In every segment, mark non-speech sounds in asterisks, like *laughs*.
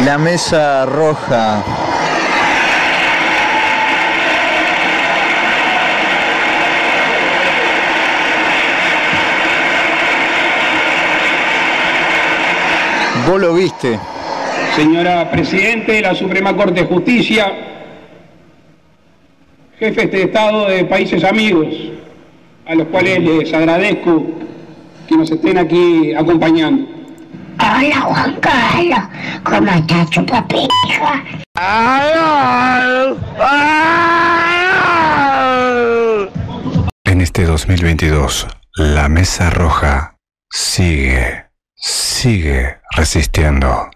La mesa roja. Vos lo viste. Señora Presidente de la Suprema Corte de Justicia, jefes de Estado de países amigos, a los cuales les agradezco que nos estén aquí acompañando. Hola Juan Carlos, ¿cómo estás, chupapija? En este 2022, la Mesa Roja sigue, sigue resistiendo.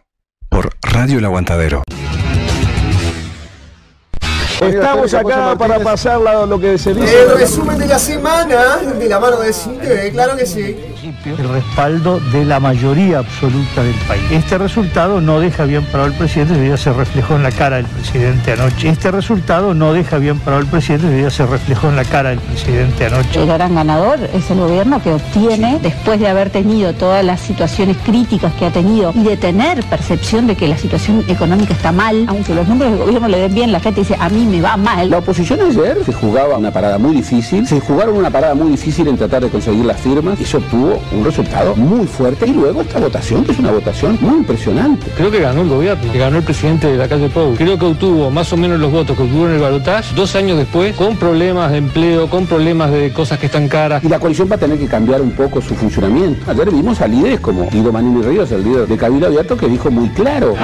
Por Radio El Aguantadero. Estamos acá para pasar la- lo que se dice. El resumen de la semana, de la mano de Cinque, claro que sí. el respaldo de la mayoría absoluta del país. Este resultado no deja bien parado al presidente, ya se reflejó en la cara del presidente anoche. Este resultado no deja bien parado al presidente, ya se reflejó en la cara del presidente anoche. El gran ganador es el gobierno que obtiene, después de haber tenido todas las situaciones críticas que ha tenido y de tener percepción de que la situación económica está mal, aunque los números del gobierno le den bien, la gente dice, a mí me va mal. La oposición ayer se jugaba una parada muy difícil, se jugaron una parada muy difícil en tratar de conseguir las firmas y se obtuvo un resultado muy fuerte. Y luego esta votación, que es una votación muy impresionante. Creo que ganó el gobierno, que ganó el presidente de la calle Pou. Creo que obtuvo más o menos los votos que obtuvo en el balotaje dos años después, con problemas de empleo, con problemas de cosas que están caras. Y la coalición va a tener que cambiar un poco su funcionamiento. Ayer vimos a líderes como Guido Manini Ríos, el líder de Cabildo Abierto, que dijo muy claro.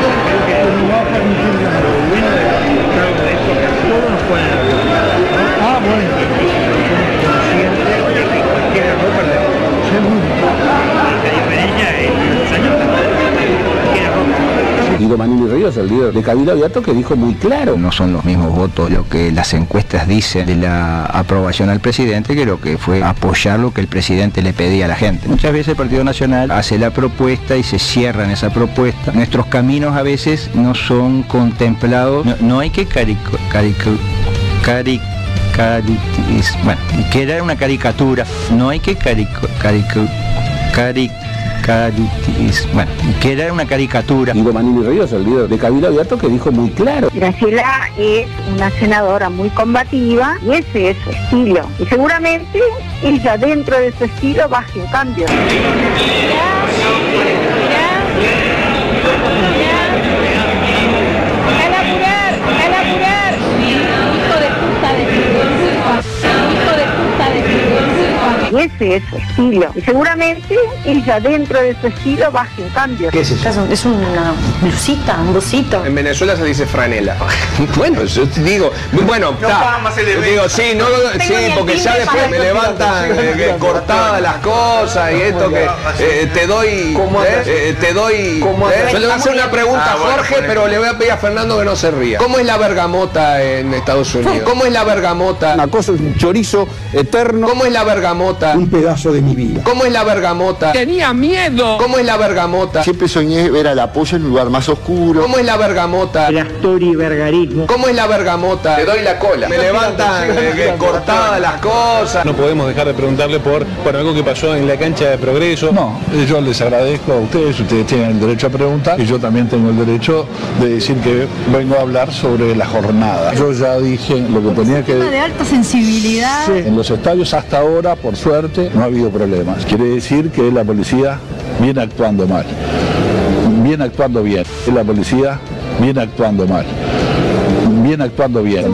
Guido Manini Ríos, el líder de Cabildo Abierto, que dijo muy claro. No son los mismos votos lo que las encuestas dicen de la aprobación al presidente que lo que fue apoyar lo que el presidente le pedía a la gente. Muchas veces el Partido Nacional hace la propuesta y se cierra en esa propuesta. Nuestros caminos a veces no son contemplados. No, no hay que carico, carico, cari- cari- bueno, que era una caricatura. No hay que carico, carico, cari- bueno, que era una caricatura. Guido Manini Ríos, el líder de Cabildo Abierto, que dijo muy claro. Graciela es una senadora muy combativa y ese es su estilo. Y seguramente ella dentro de su estilo baje un cambio. ¡Al ese es su estilo. Y seguramente ella dentro de su estilo baje un cambio. ¿Qué es eso? Es una blusita, un busito. En Venezuela se dice franela. *laughs* bueno, yo te digo, bueno, ta, yo digo, sí, no, sí, porque ya después me levantan eh, que cortadas las cosas y esto que eh, te doy, eh, eh, te doy. eh, yo le voy a hacer una pregunta a Jorge, pero le voy a pedir a Fernando que no se ría. ¿Cómo es la bergamota en Estados Unidos? ¿Cómo es la bergamota? Una cosa es un chorizo eterno, ¿Cómo es la bergamota? Un pedazo de mi vida. ¿Cómo es la bergamota? Tenía miedo. ¿Cómo es la bergamota? Siempre soñé ver a la polla en un lugar más oscuro. ¿Cómo es la bergamota? Astori Vergarismo. ¿Cómo es la bergamota? Te doy la cola. Me levantan eh, cortadas las cosas. No podemos dejar de preguntarle por, por algo que pasó en la cancha de progreso. No, yo les agradezco a ustedes, ustedes tienen el derecho a preguntar y yo también tengo el derecho de decir que vengo a hablar sobre la jornada. Yo ya dije lo que tenía que De alta sensibilidad. En los estadios hasta ahora, por suerte, no ha habido problemas. Quiere decir que la policía viene actuando mal. Viene actuando bien. La policía viene actuando mal. Viene actuando bien.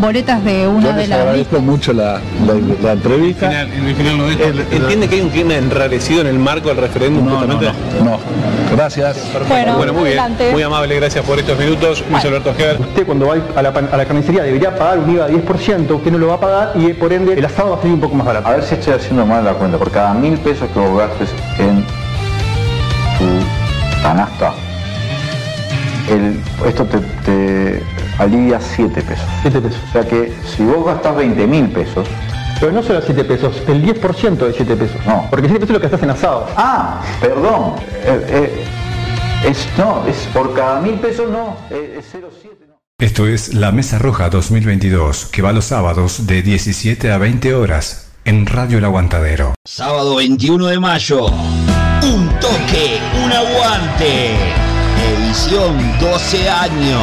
boletas de Yo una les agradezco mucho la, la- la entrevista. ¿Entiende que hay un clima enrarecido en el marco del referéndum No, no, justamente? no, no. Gracias. Bueno, Bueno, muy bien, adelante. muy amable, gracias por estos minutos. Luis Alberto Geber. Usted cuando va a la, a la carnicería debería pagar un IVA de 10%, usted no lo va a pagar y por ende el asado va a salir un poco más barato. A ver si estoy haciendo mal la cuenta. Por cada mil pesos que vos gastes en tu canasta, el, esto te, te alivia 7 pesos. 7 pesos. O sea que si vos gastás 20 mil pesos, Pero no solo 7 pesos, el 10% de 7 pesos. No. Porque 7 pesos es lo que estás en asado. ah, perdón, eh, eh, es, no, es por cada mil pesos no, eh, es 0,7. no. Esto es La Mesa Roja 2022, que va los sábados de 17 a 20 horas en Radio El Aguantadero. Sábado 21 de mayo. Un toque, un aguante. edición 12 años.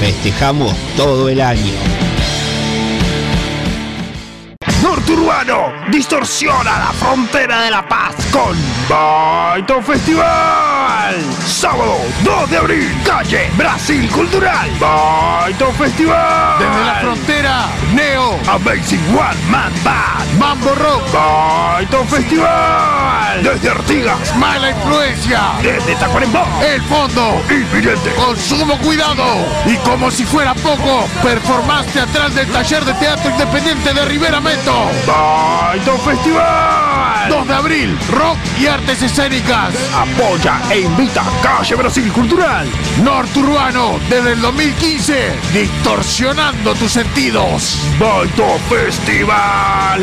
Festejamos todo el año. Norturbano distorsiona la frontera de La Paz con Baito Festival. Sábado 2 de abril, calle Brasil Cultural. Baito Festival. Desde la frontera, Neo, Amazing One Man Band, Mambo Rock. Baito Festival. Desde Artigas, Mala Influencia. Desde Tacuarembó, El Fondo, Inminente. Con sumo cuidado. Y como si fuera poco, performance teatral del taller de teatro independiente de Rivera Meto. Baito Festival. 2 de abril, rock y artes escénicas. Apoya e invita Calle Brasil Cultural. Norturbano, desde el 2015, distorsionando tus sentidos. Baito Festival.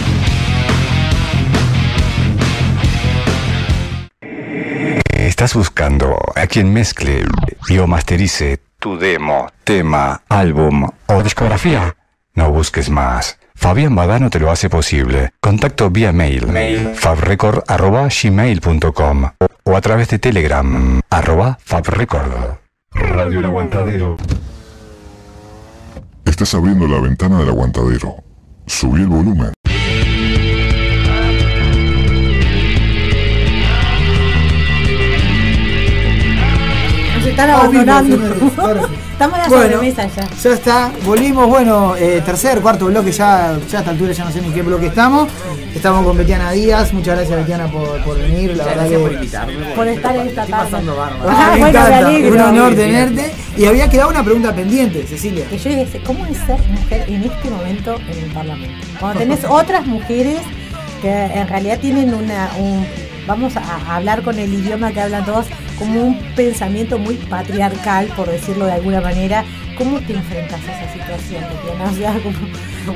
¿Estás buscando a quien mezcle y o masterice tu demo, tema, álbum o discografía? No busques más. Fabián Badano te lo hace posible. Contacto vía mail, fabrecord.gmail.com o a través de Telegram, arroba fabrecord. Radio El Aguantadero. Estás abriendo la ventana del aguantadero. Subí el volumen. Están abandonando. Estamos en la Bueno, sobremesa ya. Ya está, volvimos, bueno, eh, tercer, cuarto bloque, ya, ya a esta altura ya no sé ni qué bloque estamos. Estamos con Betiana Díaz, muchas gracias Betiana por, por venir, la Muchas verdad que... por invitarme. Por estar en esta Estoy tarde. pasando bárbaro. Ah, bueno, un honor tenerte. Y había quedado una pregunta pendiente, Cecilia. Que yo dije, ¿cómo es ser mujer en este momento en el Parlamento? Cuando tenés otras mujeres que en realidad tienen una, un, vamos a, hablar con el idioma que hablan todos, como un pensamiento muy patriarcal, por decirlo de alguna manera. ¿Cómo te enfrentas a esa situación, Tatiana? O como,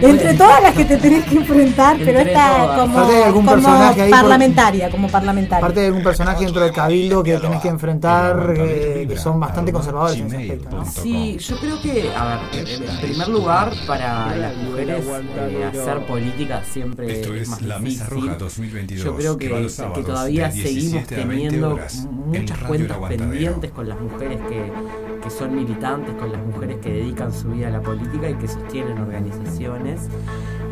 entre todas las que te tenés que enfrentar, pero esta como, de algún como personaje ahí por- parlamentaria, como parlamentaria. Aparte de algún personaje dentro del cabildo que tenés que enfrentar, eh, que son bastante conservadores en ese aspecto. ¿no? Sí, yo creo que, a ver, en primer lugar, para las mujeres eh, hacer política siempre Esto es más La Mesa difícil. Roja 2022, Yo creo que, que todavía seguimos 17 a 20 teniendo muchas cuentas pendientes con las mujeres que, que son militantes, con las mujeres que dedican su vida a la política y que sostienen organizaciones.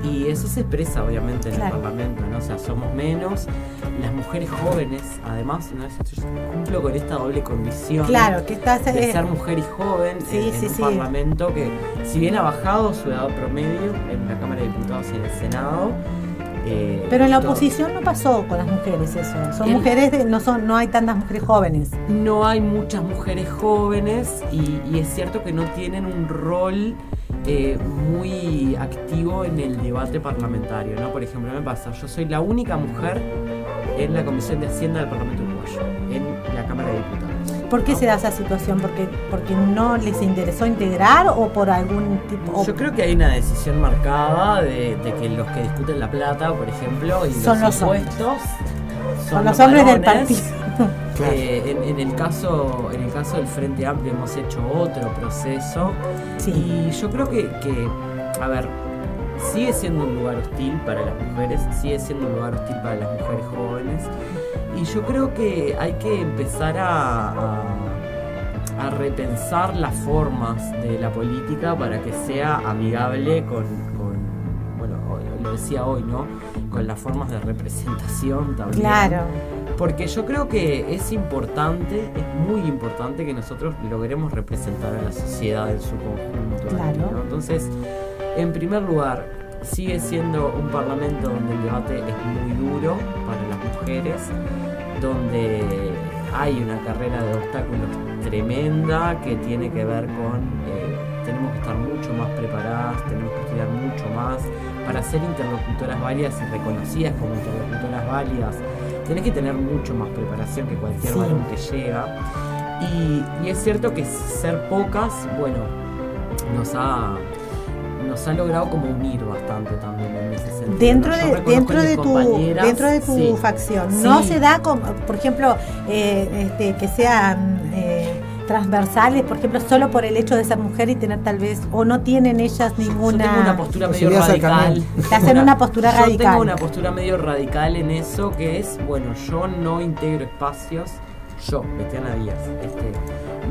Y eso se expresa obviamente en Claro. el Parlamento, ¿no? O sea, somos menos. Las mujeres jóvenes, además, ¿no? Yo cumplo con esta doble condición. Claro, que estás, de ser mujer y joven Sí, en, en sí, un sí. Parlamento que, si bien ha bajado su edad promedio en la Cámara de Diputados y en el Senado, eh, Pero en la oposición no pasó con las mujeres eso. Son mujeres, de- no son, no hay tantas mujeres jóvenes. no hay muchas mujeres jóvenes y, y es cierto que no tienen un rol eh, muy activo en el debate parlamentario, ¿no? Por ejemplo, me pasa, yo soy la única mujer en la Comisión de Hacienda del Parlamento Uruguayo, en la Cámara de Diputados. ¿Por qué se da esa situación? ¿Porque, ¿Porque no les interesó integrar o por algún tipo...? Yo creo que hay una decisión marcada de, de que los que discuten la plata, por ejemplo, y Son los los impuestos Son los hombres del partido. *laughs* Eh, en, en el caso, en el caso del Frente Amplio hemos hecho otro proceso y yo creo que, que, a ver, sigue siendo un lugar hostil para las mujeres, sigue siendo un lugar hostil para las mujeres jóvenes y yo creo que hay que empezar a, a, a repensar las formas de la política para que sea amigable con, con bueno, hoy- lo decía hoy, ¿no? Con las formas de representación también. Claro. Porque yo creo que es importante, es muy importante que nosotros logremos representar a la sociedad en su conjunto. Claro. ¿no? Entonces, en primer lugar, sigue siendo un parlamento donde el debate es muy duro para las mujeres, donde hay una carrera de obstáculos tremenda que tiene que ver con eh, tenemos que estar mucho más preparadas, tenemos que estudiar mucho más para ser interlocutoras válidas y reconocidas como interlocutoras válidas. Tenés que tener mucho más preparación que cualquier Sí. varón que llega. Y, y es cierto que ser pocas, bueno, nos ha, nos ha logrado como unir bastante también en ese sentido. Dentro. Yo de, dentro, en de tu, dentro de tu sí. facción. No se da, como, por ejemplo, eh, este, que sean eh, transversales, por ejemplo, solo por el hecho de ser mujer y tener tal vez, o no tienen ellas ninguna... Yo tengo una postura medio Posibilidad de radical. Te hacen una postura Yo radical. tengo una postura medio radical en eso, que es, bueno, yo no integro espacios, yo, Betiana Díaz, este,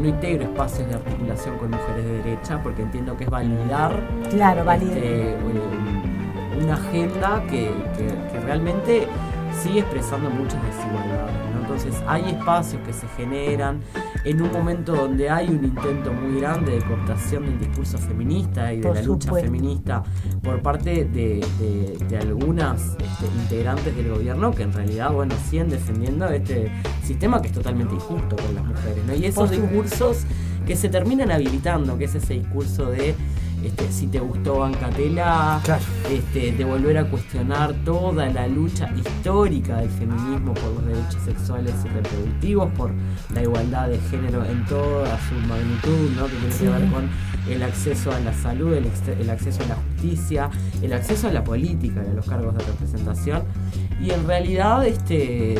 no integro espacios de articulación con mujeres de derecha porque entiendo que es validar Claro, validar. este, una agenda que, que- que realmente sigue expresando muchas desigualdades. Entonces hay espacios que se generan en un momento donde hay un intento muy grande de cooptación del discurso feminista y de Por la lucha supuesto. feminista por parte de, de- de algunas este, integrantes del gobierno que en realidad bueno siguen defendiendo este sistema que es totalmente injusto con las mujeres. ¿no? Y esos discursos que se terminan habilitando, que es ese discurso de este, si te gustó Bancatela, este, de volver a cuestionar toda la lucha histórica del feminismo por los derechos sexuales y reproductivos, por la igualdad de género en toda su magnitud, ¿no? que tiene Sí. que ver con el acceso a la salud, el, el acceso a la justicia, el acceso a la política y a los cargos de representación. Y en realidad, este,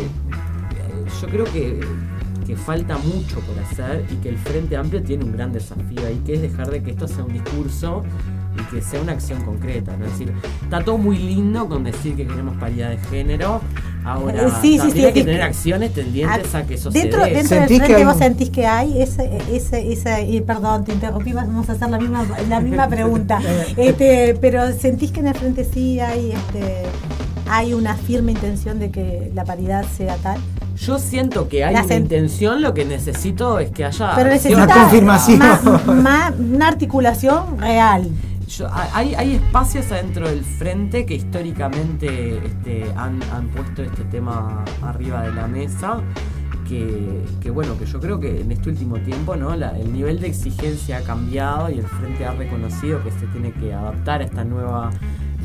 yo creo que, que falta mucho por hacer y que el Frente Amplio tiene un gran desafío ahí, que es dejar de que esto sea un discurso y que sea una acción concreta. ¿no? Es decir, está todo muy lindo con decir que queremos paridad de género. Ahora, Eh, sí, sí, también sí, hay que sí. tener acciones tendientes a que eso Dentro, se dé. dentro del frente vos sentís que hay ese, ese, ese y perdón, te interrumpí, vamos a hacer la misma, la misma pregunta. *laughs* este, pero sentís que en el frente sí hay este hay una firme intención de que la paridad sea tal. Yo siento que hay La una intención, lo que necesito es que haya. Pero necesita más- más- una articulación real. Yo- hay, hay espacios adentro del frente que históricamente este, han, han puesto este tema arriba de la mesa. Que, que bueno, que yo creo que en este último tiempo ¿no? La- el nivel de exigencia ha cambiado y el frente ha reconocido que se tiene que adaptar a esta nueva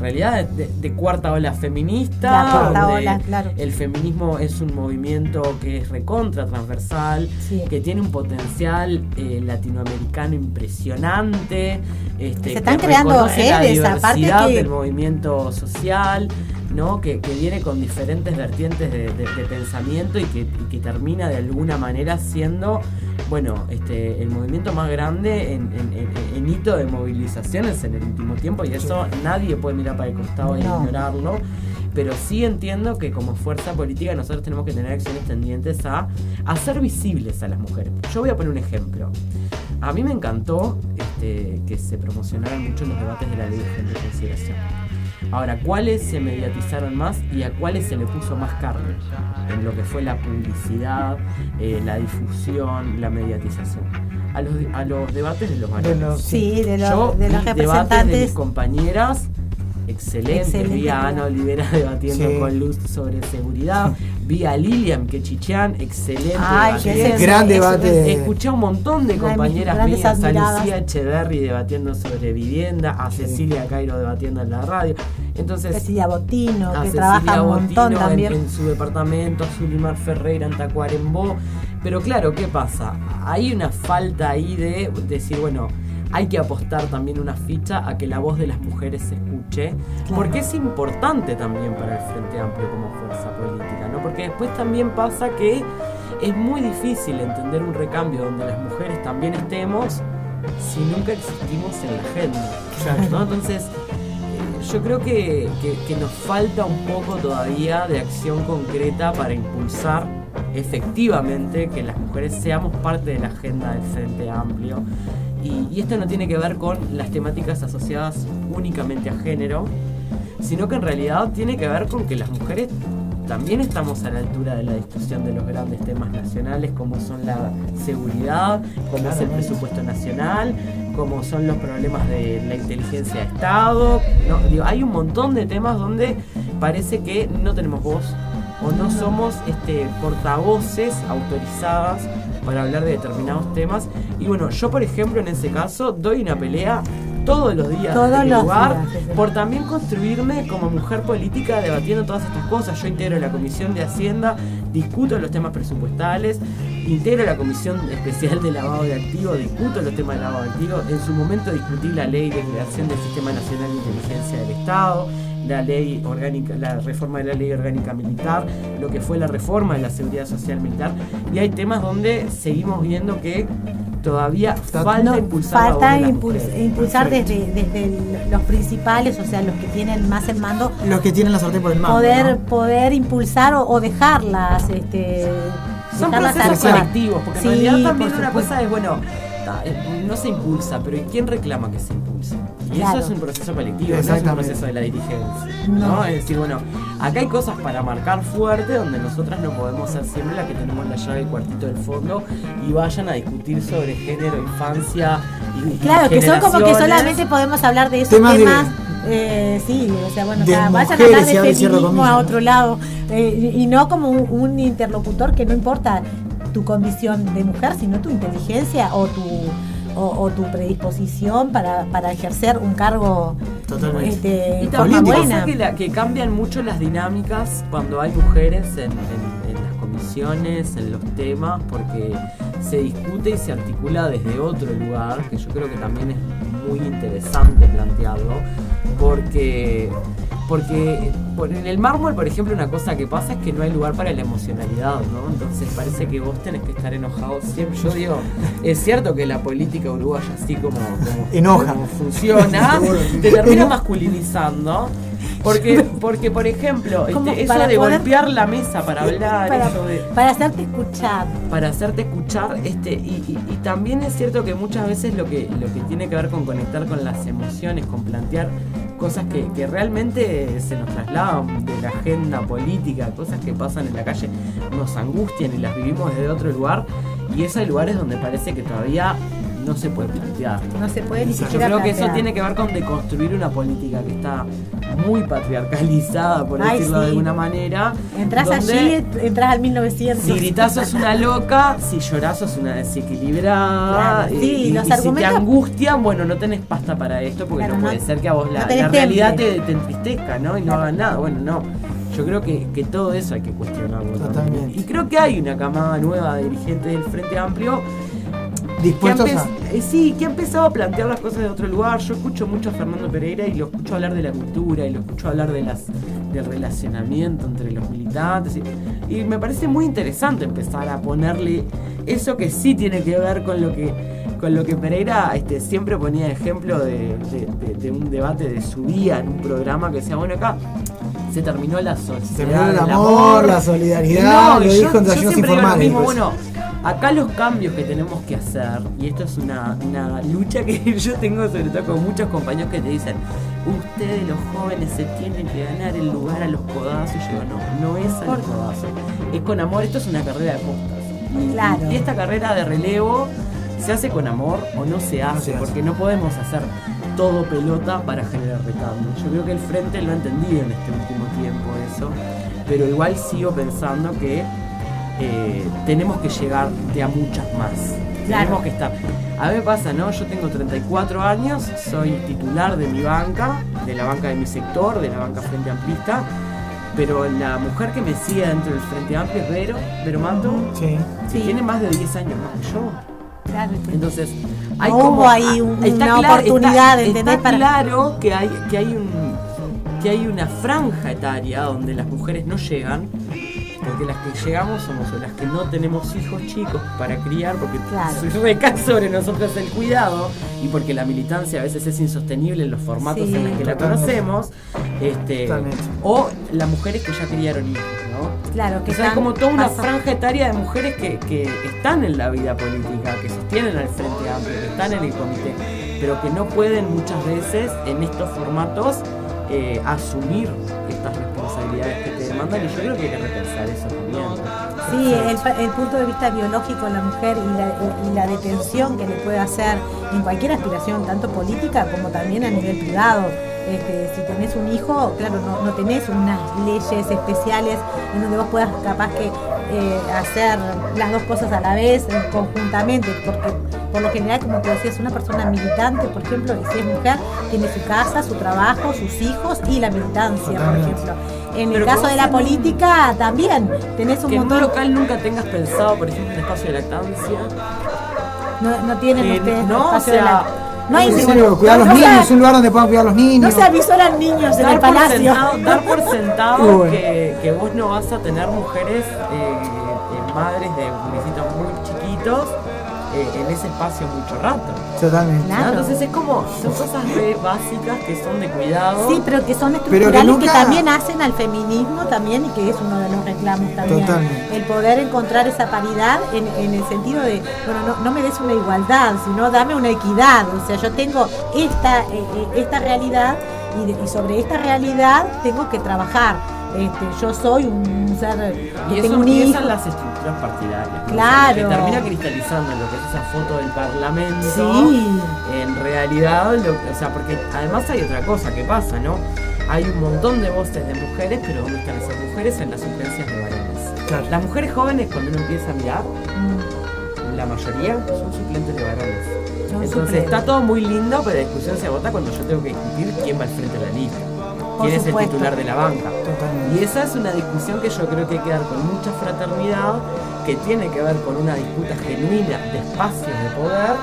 realidad de, de cuarta ola feminista. La cuarta donde ola, claro. El feminismo es un movimiento que es recontra transversal, que tiene un potencial eh, latinoamericano impresionante. Este, Se están que creando sedes, aparte diversidad que- del movimiento social, ¿no? Que, que viene con diferentes vertientes de, de- de pensamiento y que, y que termina de alguna manera siendo, bueno, este, el movimiento más grande en, en- en- en hito de movilizaciones en el último tiempo y eso nadie puede mirar para el costado e No. ignorarlo. Pero sí entiendo que como fuerza política nosotros tenemos que tener acciones tendientes a hacer visibles a las mujeres. Yo voy a poner un ejemplo. A mí me encantó este, que se promocionaran mucho los debates de la ley de género. Ahora, ¿cuáles se mediatizaron más y a cuáles se le puso más carne? En lo que fue la publicidad, eh, la difusión, la mediatización. A los, a los debates de los varones. sí, de los- Yo de los debates de representantes. mis compañeras. Excelente, Vi a Ana Olivera *laughs* debatiendo Sí. con Luz sobre seguridad. Vi a Lilian Quechichian, excelente. Ay, que ese- Gran debate. Escuché a un montón de de compañeras grandes mías, a. Lucía Echeverry debatiendo sobre vivienda, a Cecilia Cairo debatiendo en la radio. Entonces, Cecilia Botino, a que Cecilia trabaja un montón Botino en- también. En, su departamento, a Zulimar Ferreira en Tacuarembó. Pero claro, ¿qué pasa? Hay una falta ahí de decir, bueno, hay que apostar también una ficha a que la voz de las mujeres se escuche, Claro. porque es importante también para el Frente Amplio como fuerza política, ¿no? Porque después también pasa que es muy difícil entender un recambio donde las mujeres también estemos si nunca existimos en la agenda. ¿no? Entonces, eh, yo creo que, que- que nos falta un poco todavía de acción concreta para impulsar efectivamente que las mujeres seamos parte de la agenda del Frente Amplio. Y, y esto no tiene que ver con las temáticas asociadas únicamente a género, sino que en realidad tiene que ver con que las mujeres también estamos a la altura de la discusión de los grandes temas nacionales como son la seguridad, como es el presupuesto nacional, como son los problemas de la inteligencia de Estado. No, digo, hay un montón de temas donde parece que no tenemos voz o no somos este, portavoces autorizadas para hablar de determinados temas. Y bueno, yo por ejemplo en ese caso doy una pelea todos los días Todos en los lugar días, sí, sí. por también construirme como mujer política debatiendo todas estas cosas. Yo integro la Comisión de Hacienda, discuto los temas presupuestales, integro la Comisión Especial de Lavado de Activos, discuto los temas de lavado de activos. En su momento discutí la ley de creación del Sistema Nacional de Inteligencia del Estado, la ley orgánica, la reforma de la ley orgánica militar, lo que fue la reforma de la seguridad social militar. Y hay temas donde seguimos viendo que todavía falta No, impulsar falta impuls- mujeres. impulsar desde, desde los principales, o sea, los que tienen más el mando, Los que tienen la sartén por el mando. poder ¿no? poder impulsar o, o dejarlas este Son dejarlas procesos colectivos, porque Sí, en realidad también por una cosa es, bueno, eh, no se impulsa, pero ¿y quién reclama que se impulse? Y Claro. eso es un proceso colectivo, no es un proceso de la dirigencia. No. ¿no? Es decir, bueno, acá hay cosas para marcar fuerte donde nosotras no podemos ser siempre las que tenemos la llave del cuartito del fondo y vayan a discutir sobre género, infancia y, y Claro, que son como que solamente podemos hablar de esos Temas temas. eh, sí, o sea, bueno, o sea, vayan a hablar y de feminismo a ¿no? otro lado eh, y y no como un, un interlocutor que no importa tu condición de mujer, sino tu inteligencia o tu o, o tu predisposición para, para ejercer un cargo Totalmente. de Y también buena. que, la- que cambian mucho las dinámicas cuando hay mujeres en, en- en las comisiones, en los temas, porque se discute y se articula desde otro lugar, que yo creo que también es muy interesante plantearlo, porque, porque por- en el mármol, por ejemplo, una cosa que pasa es que no hay lugar para la emocionalidad, ¿no? Entonces parece que vos tenés que estar enojado siempre. Yo digo, es cierto que la política uruguaya, así como, como- Enoja. como funciona, *laughs* te termina masculinizando. Porque, porque por ejemplo, este, eso para de poder- golpear la mesa para hablar, para, eso de, para hacerte escuchar. para hacerte escuchar, este, y, y- y también es cierto que muchas veces lo que, lo que tiene que ver con conectar con las emociones, con plantear cosas que, realmente se nos trasladan de la agenda política, cosas que pasan en la calle, nos angustian y las vivimos desde otro lugar, y esos hay lugares donde parece que todavía no se puede plantear. No se puede ni Yo siquiera creo que eso tiene que ver con deconstruir una política que está muy patriarcalizada, por Ay, decirlo de alguna manera. Entras donde allí, entras al 1900. Si gritás sos una loca, si llorás sos una desequilibrada. Claro, sí, y, los y si te argumentos- angustian, bueno, no tenés pasta para esto porque Claro, no, no- puede ser que a vos la, no tenés la realidad te, te entristezca, ¿no? Y no hagas nada. Bueno, no. Yo creo que, que todo eso hay que cuestionarlo. también. Totalmente. Y creo que hay una camada nueva de dirigentes del Frente Amplio que Dispuestos a. eh, sí, que ha empezado a plantear las cosas de otro lugar. Yo escucho mucho a Fernando Pereira y lo escucho hablar de la cultura y lo escucho hablar de las del relacionamiento entre los militantes y, y me parece muy interesante empezar a ponerle eso que sí tiene que ver con lo que con lo que Pereira este, siempre ponía ejemplo de, de- de- de un debate de su día en un programa que decía, bueno, acá se terminó la sociedad. terminó el amor, la solidaridad, No, lo y dijo en yo siempre digo lo mismo, pues. bueno, acá los cambios que tenemos que hacer, y esto es una, una lucha que *laughs* yo tengo sobre todo con muchos compañeros que te dicen, ustedes los jóvenes se tienen que ganar el lugar a los codazos. Y yo digo, no, no es a los codazos, es con amor, esto es una carrera de postas. Y, Claro. y esta carrera de relevo se hace con amor o no se hace, se hace. porque no podemos hacer todo pelota para generar recambio. Yo creo que el frente lo ha entendido en este último tiempo eso, pero igual sigo pensando que eh, tenemos que llegar de a muchas más. Claro. Tenemos que estar. A mí me pasa, ¿no? Yo tengo 34 años, soy titular de mi banca, de la banca de mi sector, de la banca Frente Amplista, pero la mujer que me sigue dentro del Frente Amplio es Vero, Vero Mato, Sí. Sí. tiene más de 10 años más que yo. Claro. Entonces, hay No como hubo ahí un- está una claro- oportunidad, está-. Está Para- claro que hay que hay un que hay una franja etaria donde las mujeres no llegan Porque las que llegamos somos las que no tenemos hijos chicos para criar, porque Claro. recae sobre nosotros el cuidado y porque la militancia a veces es insostenible en los formatos Sí, en los que la conocemos. Este, Totalmente. o las mujeres que ya criaron hijos, ¿no? Claro, que O sea, están- como toda una pasa- franja etaria de mujeres que, que están en la vida política, que sostienen al Frente Amplio, que están en el comité, pero que no pueden muchas veces en estos formatos eh, asumir estas responsabilidades que te demandan y yo creo que hay que repensar eso también. Sí, el, el punto de vista biológico de la mujer y la, y la detención que le puede hacer en cualquier aspiración, tanto política como también a nivel privado. Este, si tenés un hijo, claro, no, no tenés unas leyes especiales en donde vos puedas capaz que eh, hacer las dos cosas a la vez, conjuntamente, porque por lo general, como te decías, una persona militante, por ejemplo, y si es mujer, tiene su casa, su trabajo, sus hijos y la militancia, por ejemplo. En Pero el caso de la política también tenés un Que en un local nunca tengas pensado, por ejemplo, un espacio de lactancia. No, no tienen Eh, ustedes no, espacio o sea, de la- No hay ningún- serio, cuidar a los no, niños, se- es un lugar donde puedan cuidar a los niños. No se avisoran niños en el palacio. sentado, dar por *laughs* sentado que, que vos no vas a tener mujeres eh, eh, madres de municipios muy chiquitos eh, en ese espacio mucho rato. Totalmente. ¿no? Entonces es como, son cosas re básicas que son de cuidado. Sí, pero que son que estructurales que, nunca- también hacen al feminismo también y que es uno de los reclamos también. Totalmente. El poder encontrar esa paridad en, en el sentido de, bueno, no, no me des una igualdad, sino dame una equidad. O sea, yo tengo esta, eh, eh, esta realidad y, de- y sobre esta realidad tengo que trabajar. Este, yo soy un ser Y que eso tengo un hijo. las estructuras partidarias. ¿no? Claro. O sea, que termina cristalizando en lo que es esa foto del parlamento. Sí. En realidad, lo- o sea, porque además hay otra cosa que pasa, ¿no? Hay un montón de voces de mujeres, pero ¿dónde están esas mujeres? En las suplencias de varones. Las mujeres jóvenes, cuando uno empieza a mirar, la mayoría son suplentes de varones. Son Entonces suplentes. está todo muy lindo, pero la discusión se agota cuando yo tengo que discutir quién va al frente de la lista. ¿Quién es el titular de la banca? Y esa es una discusión que yo creo que hay que dar con mucha fraternidad, que tiene que ver con una disputa genuina de espacios de poder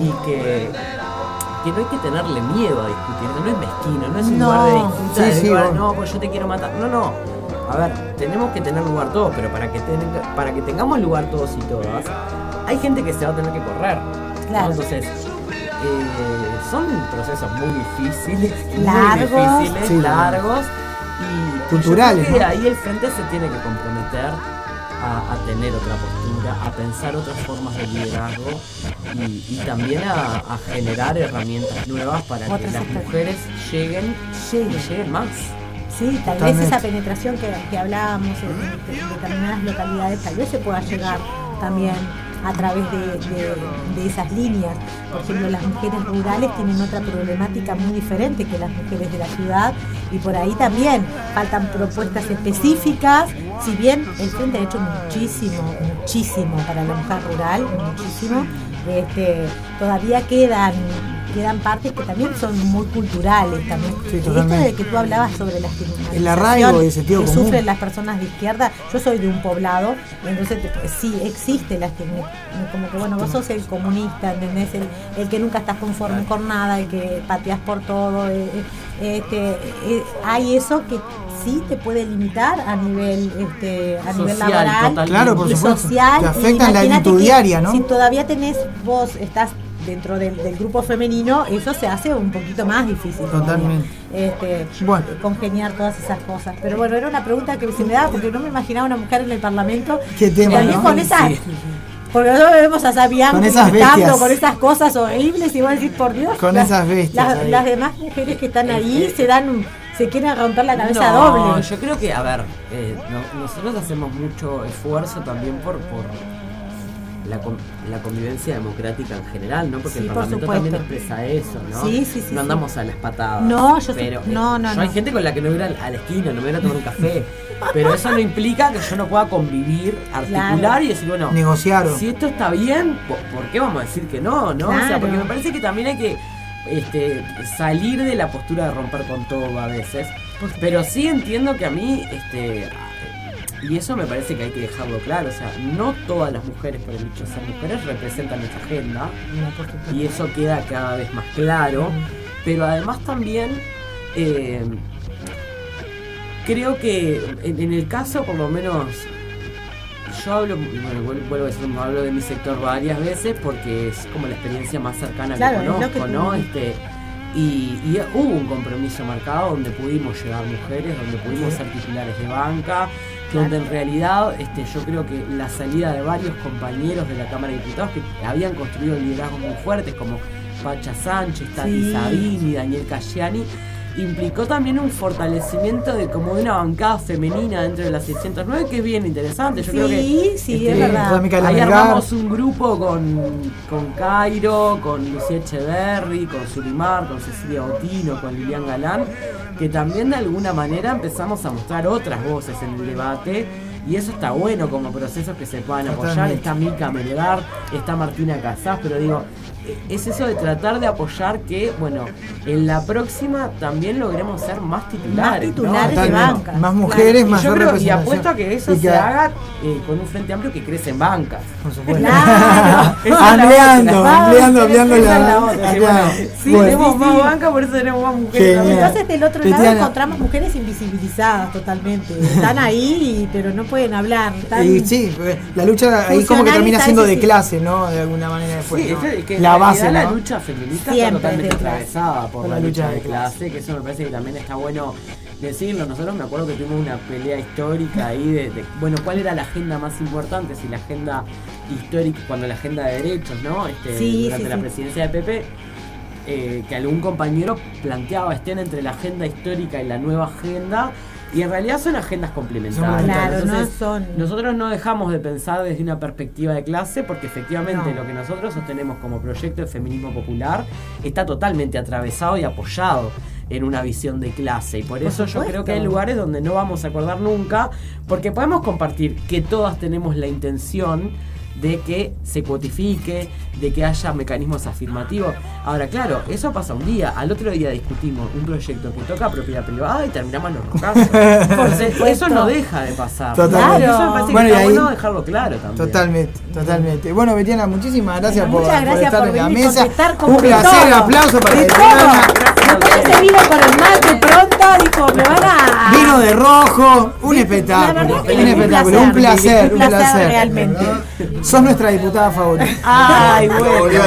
y que, que no hay que tenerle miedo a discutir, no es mezquino, no es un No. lugar de disputa, Sí, de sí, lugar, no, pues yo te quiero matar. No, no. A ver, tenemos que tener lugar todos, pero para que, tenga- para que tengamos lugar todos y todas, hay gente que se va a tener que correr. ¿no? Claro. Entonces, eh, son procesos muy difíciles, Largos. muy difíciles, Sí, largos. Y Culturales, yo creo que ¿no? ahí el frente se tiene que comprometer a, a tener otra postura, a pensar otras formas de liderazgo y, y también a, a generar herramientas nuevas para que las mujeres lleguen y lleguen más. Sí, tal Totalmente. vez esa penetración que, que hablábamos en, en determinadas localidades, tal vez se pueda llegar también a través de, de- esas líneas. Por ejemplo, las mujeres rurales tienen otra problemática muy diferente que las mujeres de la ciudad y por ahí también faltan propuestas específicas. Si bien el Frente ha hecho muchísimo, muchísimo para la mujer rural, muchísimo, este, todavía quedan quedan partes que también son muy culturales también. Sí, Esto de que tú hablabas sobre la estigmatización El arraigo y el sentido que común. sufren las personas de izquierda. Yo soy de un poblado, entonces te- sí existe la estigma- como que bueno, vos sos el comunista, ¿entendés? El, el que nunca estás conforme con nada, el que pateas por todo. eh, eh, este, eh, hay eso que sí te puede limitar a nivel este, a nivel Social, laboral. Claro, por y supuesto. social Te afecta en la actitud que diaria, ¿no? Si todavía tenés, vos estás dentro del, del grupo femenino, eso se hace un poquito más difícil. Totalmente. Este, congeniar todas esas cosas. Pero bueno, era una pregunta que se me daba porque no me imaginaba una mujer en el Parlamento. Qué tema, ¿no? con esas. Sí. Porque nosotros vemos a Sabián Con esas con esas cosas horribles y por Dios. Con las- esas bestias Las, demás mujeres que están ahí se dan se quieren romper la cabeza No, doble. yo creo que, a ver, eh, no- nosotros hacemos mucho esfuerzo también por, por la, con- la convivencia democrática en general, ¿no? Porque Sí, el Parlamento también expresa eso, ¿no? Sí, sí, sí, No sí. andamos a las patadas. No, yo sé- pero, eh, no, no, yo no. hay gente con la que no voy a ir a la esquina, no me voy a tomar un café. *laughs* Pero eso no implica que yo no pueda convivir, articular Claro. y decir, bueno, Negociar si esto está bien, ¿por, por qué vamos a decir que no? ¿no? O sea, porque me parece que también hay que este, salir de la postura de romper con todo a veces. Pero sí entiendo que a mí, este, y eso me parece que hay que dejarlo claro, o sea, no todas las mujeres, por el hecho de ser mujeres, representan esta agenda. Y eso queda cada vez más claro. Pero además también eh, creo que en, en el caso, por lo menos, yo hablo, bueno, vuel- vuelvo a decir, hablo de mi sector varias veces porque es como la experiencia más cercana Claro, que conozco, que ¿no? Este, y, y hubo un compromiso marcado donde pudimos llegar mujeres, donde pudimos ser titulares de banca, donde en realidad este, yo creo que la salida de varios compañeros de la Cámara de Diputados que habían construido liderazgos muy fuertes como Pacha Sánchez, Tati Sí. Sabini, Daniel Casciani, implicó también un fortalecimiento de como de una bancada femenina dentro de la 609 que es bien interesante. Yo creo que Sí, sí, este, es verdad. Ahí armamos un grupo con, con Cairo, con Lucía Echeverry, con Sulimar, con Cecilia Botino, con Lilian Galán, que también de alguna manera empezamos a mostrar otras voces en el debate. Y eso está bueno como procesos que se puedan apoyar. Está Mica Melgar, está Martina Casás, pero digo, es eso de tratar de apoyar que, bueno, en la próxima también logremos ser más titulares. Más titulares ¿no? de banca. Más mujeres, Y más yo creo, y apuesto a que eso Y se haga eh, con un frente amplio que crece en bancas. Por supuesto. Claro. *laughs* Ampliando, ampliando, ampliando la, la otra, bueno, sí, Bueno. tenemos más banca, por eso tenemos más mujeres. Genial. Entonces del otro lado encontramos mujeres invisibilizadas totalmente. Están ahí, pero no pueden hablar. Están- Y sí, porque la lucha ahí como que termina siendo de clase, ¿no? De alguna manera después. Sí, ¿no? es que la en base, la lucha feminista Siempre está totalmente atravesada por Por la, la lucha lucha de de clase. clase, que eso me parece que también está bueno decirlo. Nosotros me acuerdo que tuvimos una pelea histórica ahí de, de, bueno, cuál era la agenda más importante, si la agenda histórica, cuando la agenda de derechos, ¿no? Este, Sí, durante sí, la sí. presidencia de Pepe, eh, que algún compañero planteaba estén entre la agenda histórica y la nueva agenda. Y en realidad son agendas complementarias. Claro, no son. nosotros no dejamos de pensar desde una perspectiva de clase porque efectivamente No. lo que nosotros sostenemos como proyecto de feminismo popular está totalmente atravesado y apoyado en una visión de clase y por, Por eso yo creo que hay lugares donde no vamos a acordar nunca porque podemos compartir que todas tenemos la intención de que se cuotifique, de que haya mecanismos afirmativos. Ahora, claro, eso pasa un día. Al otro día discutimos un proyecto que toca propiedad privada y terminamos en los *laughs* rocazos. Entonces, eso no deja de pasar. Totalmente. Eso me parece Bueno, que está ahí- bueno dejarlo claro también. Totalmente, totalmente. Bueno, Betiana, muchísimas gracias por, Muchas gracias estar por en la venir mesa. Un placer, todo. aplauso para De Betiana. Después se vino con el mate pronto, dijo, me van a... Vino de rojo, un espectáculo, un espectáculo, un placer, un placer. realmente. *laughs* Sos nuestra diputada favorita. Ay, bueno.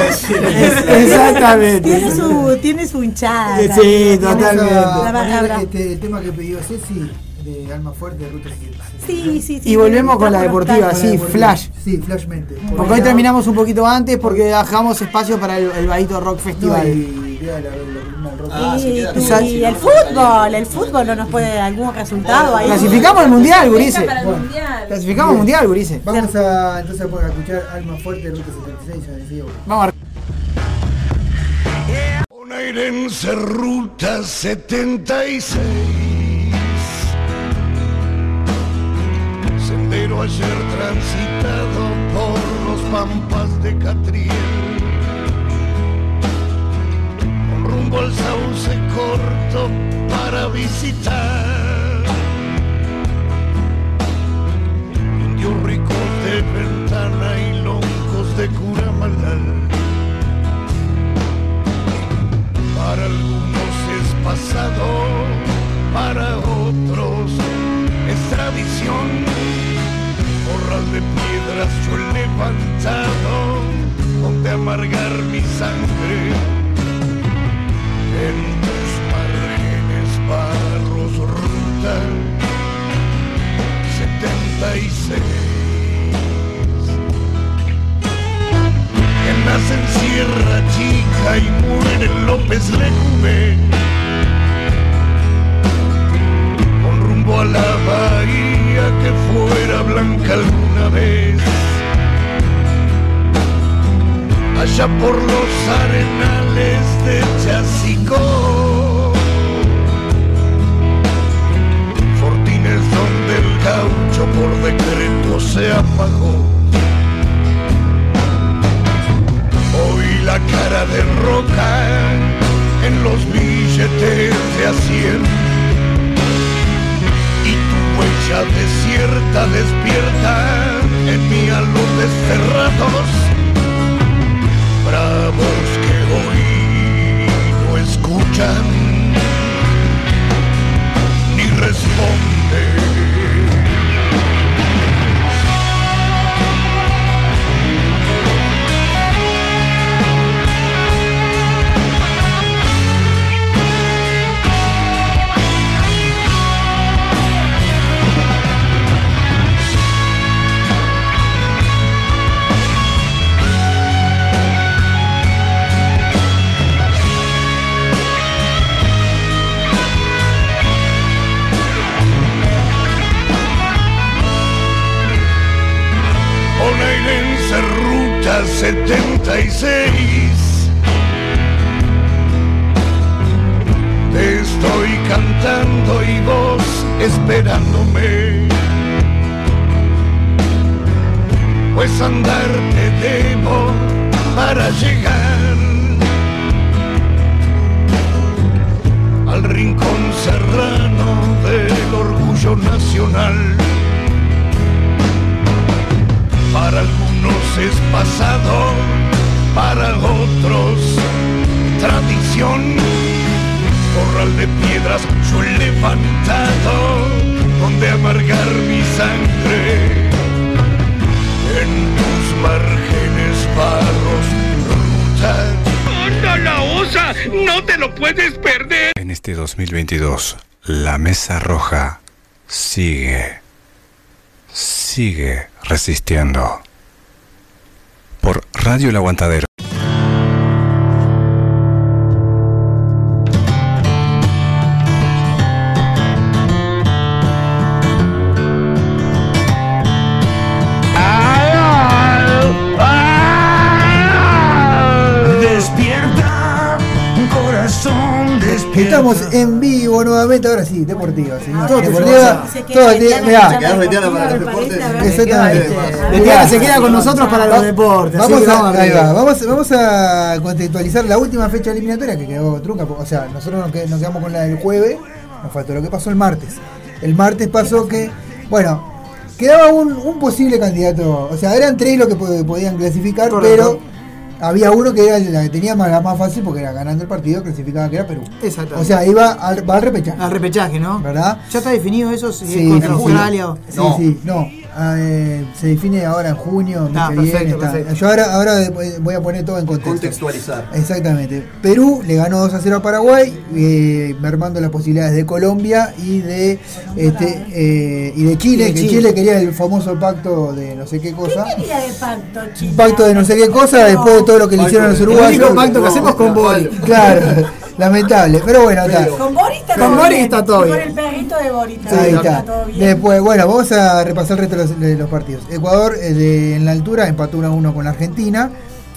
Exactamente. Tiene su, tiene su hinchada. Sí, totalmente. Este tema que pidió Ceci de Alma Fuerte de Ruta Sí, sí, sí. Y volvemos con la deportiva, sí, flash. Sí, flashmente. Porque hoy terminamos un poquito antes porque dejamos espacio para el, el Bahito Rock Festival. Ah, se Y, y el fútbol, el fútbol no nos puede algún resultado ahí. Clasificamos al mundial, Gurice. El mundial. Clasificamos al mundial, Gurice. Vamos a entonces a escuchar Alma Fuerte de Ruta 76. ya decía. Vamos a Bonaerense Ruta 76. Sendero ayer transitado por los pampas de Catriel. Rumbo al sauce corto para visitar. Indios ricos de 76. Te estoy cantando y vos esperándome. Pues andar te debo para llegar al rincón serrano del orgullo nacional. Para algunos es pasado, para otros tradición. Corral de piedras yo he levantado, donde amargar mi sangre. En tus márgenes barros, rutas. ¡Anda la osa! ¡No te lo puedes perder! En este 2022, la Mesa Roja sigue, sigue resistiendo. Por Radio El Aguantadero. Despierta, corazón, despierta. Estamos en nuevamente, ahora sí, deportiva. Todo Todo, mirá. para los deportes. Exactamente. Betiana se queda con nosotros para los deportes, Vamos a, vamos ahí arriba. va, vamos, vamos a contextualizar la última fecha eliminatoria que quedó trunca. O sea, nosotros nos qued- nos quedamos con la del jueves, nos faltó lo que pasó el martes. El martes pasó que, bueno, quedaba un, un posible candidato. O sea, eran tres los que po- podían clasificar, Correcto. pero había uno que era la que tenía más, la más fácil porque era ganando el partido, clasificaba que era Perú. Exacto. O sea, iba al, va al repechaje. Al repechaje, ¿no? ¿Verdad? ¿Ya está definido eso? Si Sí, es contra sí, sí. Australia o- Sí, sí, no. Ah, eh, se define ahora en junio, Ah, perfecto, viene, está. perfecto. Yo ahora, ahora voy a poner todo en contexto. Contextualizar. Exactamente. Perú le ganó 2 a 0 a Paraguay, eh, mermando las posibilidades de Colombia y de este eh, y de Chile, Y de que Chile. Chile. quería el famoso pacto de no sé qué cosa. quería de pacto, Chile? Un pacto de no sé qué cosa después de todo lo que le hicieron a los El uruguayos. único pacto que hacemos con Boris. Claro, *laughs* lamentable. Pero bueno, está. Con Boris está Con todo Boris bien. está todo Y Con el perrito de Boris Ahí está. todo bien. Después, bueno, vamos a repasar el resto de los, de los partidos. Ecuador eh, de- en la altura empató 1 a 1 con la Argentina.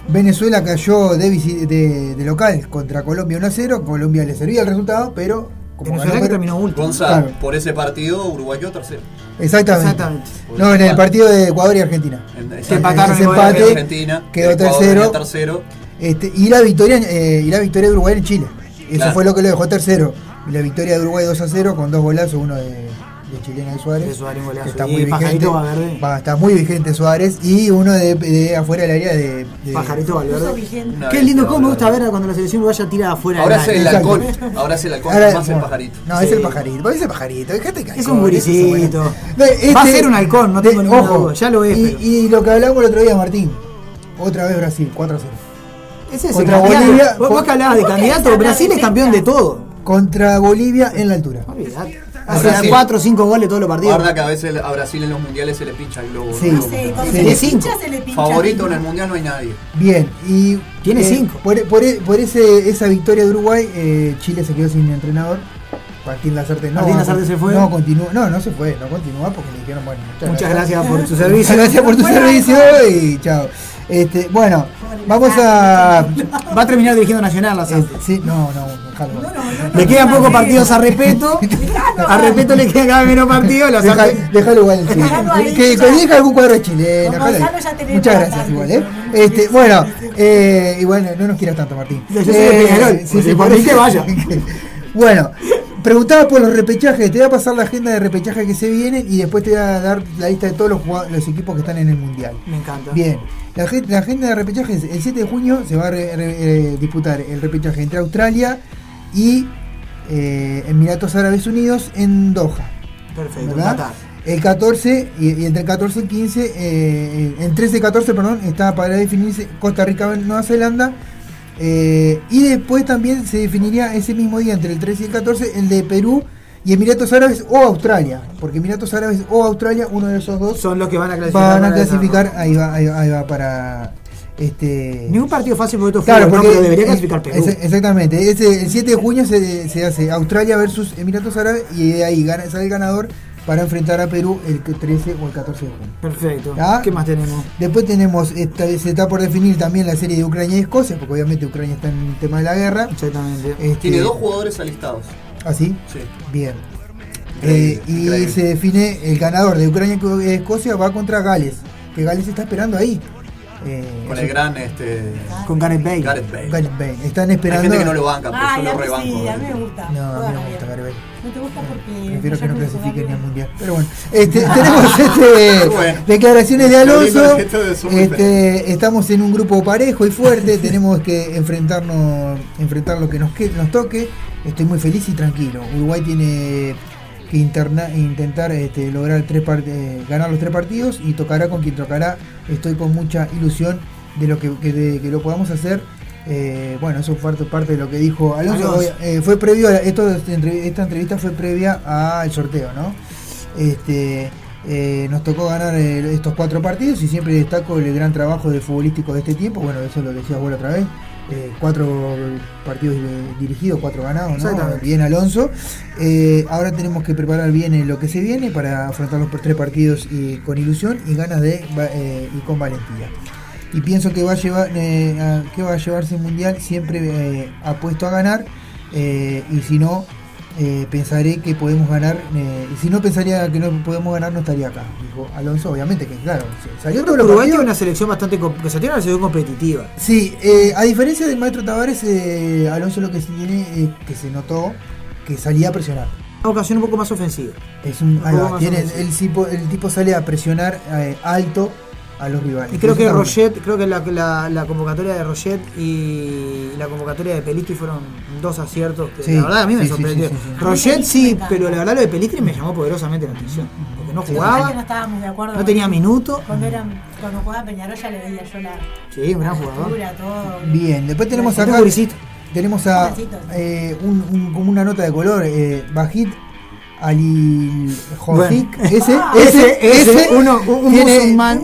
Venezuela cayó de, de, de local contra Colombia 1 a 0. Colombia le servía el resultado, pero como Venezuela ganó que terminó último. Gonzalo, Claro. por ese partido, Uruguay quedó tercero. Exactamente. Exactamente. No, en el partido de Ecuador y Argentina. En- Se empataron Ese empate Argentina, quedó tercero. tercero. Este, y la victoria eh, y la victoria de Uruguay en Chile. Eso Claro. fue lo que lo dejó tercero. Y la victoria de Uruguay 2 a 0 con dos golazos, uno de, de chilena de Suárez. De Suárez, golazo. que está Y muy vigente. Pajarito Valverde. Va, está muy vigente Suárez. Y uno de, de afuera del área de. de- Pajarito Valverde. Qué lindo, cómo me gusta Valverde. ver cuando la selección uruguaya tira afuera Ahora del es el área. halcón. Ahora es el halcón, Ahora- más el pajarito. No, es el pajarito. ¿Por qué es el pajarito? Dejate Es un guricito. Este- Va a ser un halcón, no tengo de- ninguna ojo, duda. Ya lo es, Y, pero- y lo que hablamos el otro día, Martín. Otra vez Brasil, 4 a 0. Ese es Contra candidato. Bolivia. Vos, vos que hablabas de candidato, Brasil es campeón de todo. Contra Bolivia en la altura. Olvidate. Hace Brasil. 4 o 5 goles todos los partidos. Guarda que a veces a Brasil en los mundiales se le pincha el globo. Sí. ¿no? Sí, con Tiene 5. Favorito en el mundial no hay nadie. Bien, y. Tiene eh, cinco. Por, por, por ese, esa victoria de Uruguay, eh, Chile se quedó sin entrenador. Martín Lazarte no. Martín Lazarte se fue. No, continúa. No, no se fue, no continúa porque le dijeron, bueno, Muchas gracias por tu Muchas servicio. gracias por tu servicio *laughs* y chao. Este, bueno, vamos a. Va a terminar dirigiendo Nacional la eh, sí, no, no, déjalo. Le quedan pocos partidos a respeto. *laughs* A respeto le quedan cada vez menos partidos. Déjalo igual. ahí, que, que algún cuadro chileno. Muchas gracias, igual, ¿eh? Este, bueno, eh, y bueno, no nos quieras tanto, Martín. Yo soy de Peñarol, sí, sí, por mí que vaya. *laughs* bueno, preguntaba por los repechajes. Te voy a pasar la agenda de repechaje que se vienen y después te voy a dar la lista de todos los, equipos que están en el mundial. Me encanta. Bien, la, agen- la agenda de repechaje es el 7 de junio se va a re- re- eh, disputar el repechaje entre Australia y eh, Emiratos Árabes Unidos en Doha. Perfecto, ¿verdad? Qatar. El 14 y, y entre el 14 y el 15, eh, en 13 y 14, perdón, está para definirse Costa Rica Nueva Zelanda. Eh, y después también se definiría ese mismo día, entre el 13 y el 14, el de Perú y Emiratos Árabes o Australia. Porque Emiratos Árabes o Australia, uno de esos dos, Son los que van a clasificar. van a para esa- clasificar. Ahí va, ahí va, ahí va para. Este, Ningún partido fácil porque esto Claro, porque pero debería es- clasificar Perú. es- exactamente. Ese- el 7 de junio se, se hace Australia versus Emiratos Árabes y de ahí gana, sale el ganador para enfrentar a Perú el 13 o el 14 de junio. Perfecto. ¿Ah? ¿Qué más tenemos? Después tenemos, esta- se está por definir también la serie de Ucrania y Escocia, porque obviamente Ucrania está en el tema de la guerra. Exactamente. Este, Tiene dos jugadores alistados. ¿Ah, sí? Sí. Bien. Increíble, Eh, y increíble. se define el ganador de Ucrania y Escocia va contra Gales, que Gales está esperando ahí. Eh, Con el gran este. Con Gareth Bale. Gareth Bale. Gareth Bale. Están Hay esperando. gente que no lo banca, pero Ay, yo a lo mí rebanco. sí, a mí me gusta. No, a mí no me gusta. Gareth Bale. No te gusta porque. Prefiero que no clasifique ni al mundial. Pero bueno, este, *laughs* tenemos este, Bueno. declaraciones de Alonso. Este, estamos en un grupo parejo y fuerte. *laughs* tenemos que enfrentarnos, enfrentar lo que nos, que- nos toque. Estoy muy feliz y tranquilo. Uruguay tiene que interna- intentar este, lograr tres part- eh, ganar los tres partidos y tocará con quien tocará. Estoy con mucha ilusión de lo que, que- de que lo podamos hacer. Eh, bueno, eso fue parte- de lo que dijo Alonso. Eh, fue previo, a, esto, esta entrev- esta entrevista fue previa al sorteo, ¿no? Este, eh, nos tocó ganar estos cuatro partidos y siempre destaco el gran trabajo de futbolístico de este tiempo. Bueno, eso lo decías vos otra vez. Eh, cuatro partidos dirigidos, cuatro ganados, ¿no? Bien Alonso. Eh, ahora tenemos que preparar bien eh, lo que se viene para afrontar los tres partidos y, con ilusión y ganas de eh, y con valentía. Y pienso que va a llevar que va a llevarse el mundial siempre apuesto a ganar y si no eh, pensaré que podemos ganar eh, y si no pensaría que no podemos ganar no estaría acá dijo Alonso obviamente que claro se- salió todo Uruguay tiene una selección bastante com- que se tiene una selección competitiva. Sí, eh, a diferencia del maestro Tavares, Alonso lo que sí tiene es que se notó que salía a presionar. Una ocasión un poco más ofensiva. Es un, va, tiene, el, tipo, el tipo sale a presionar alto a los rivales. Y creo que. Roget, creo que la, la- la convocatoria de Roget y la convocatoria de Pelistri fueron dos aciertos que Sí, la verdad a mí me sí, sorprendió. sí, sí, sí. Roget sí, pero la verdad lo de Pelistri me llamó poderosamente la atención. Porque no jugaba, no estábamos de acuerdo. no tenía minuto. Cuando, eran, cuando jugaba Peñarol ya le veía yo la. Sí, un gran jugador. todo. Bien, después tenemos acá. Tenemos a eh, un, un- como una nota de color, eh, Bajit Ali Bueno. *laughs* ese, Ah, ese, ese, ese, uno- un- un tiene- musulmán.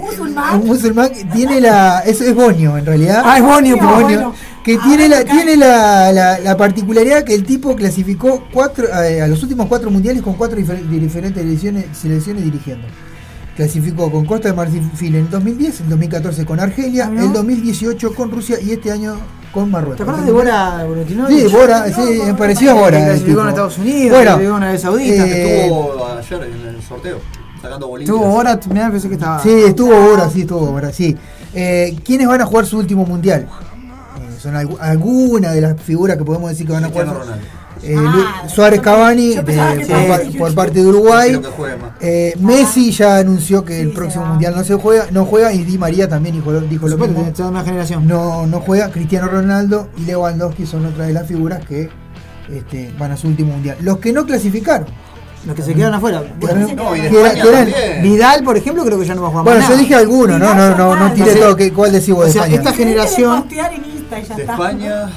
un musulmán tiene la, eso es Bonio en realidad. Ah, es Bonio, pero Bonio, bueno. que tiene la, tiene la, la, la particularidad que el tipo clasificó cuatro, eh, a los últimos cuatro mundiales con cuatro difer- diferentes selecciones, selecciones dirigiendo. Clasificó con Costa de Marfil en el 2010, en 2014 con Argelia, Ah, ¿no? el 2018 con Rusia y este año con Marruecos. ¿Te acuerdas de Bora Borotino? Sí, Bora, sí, parecido a Bora. Que clasificó en Estados Unidos, Bueno, clasificó en Arabia Saudita. eh, Estuvo ayer en el sorteo, sacando bolillas. Estuvo Bora, mirá, pensé que estaba. Sí, estuvo Bora, sí, estuvo Bora, sí. Eh, ¿Quiénes van a jugar su último mundial? Eh, son algu- algunas de las figuras que podemos decir que van a jugar. Cristiano Ronaldo. Eh, Suárez Cavani de- pensaba que por, sí. par- por parte de Uruguay. Eh, Messi ya anunció que el próximo mundial no se juega, no juega y Di María también dijo, dijo lo mismo. toda una generación. No, no juega. Cristiano Ronaldo y Lewandowski son otras de las figuras que este, van a su último mundial. Los que no clasificaron. Los que se quedaron afuera. Bueno, No, y de que era- España que eran- también. Vidal, por ejemplo, creo que ya no va a jugar Bueno, más yo nada. dije alguno, no, no, no, no tiré O sea, todo. ¿qué- ¿Cuál decís vos de o sea, España? esta generación. De. España.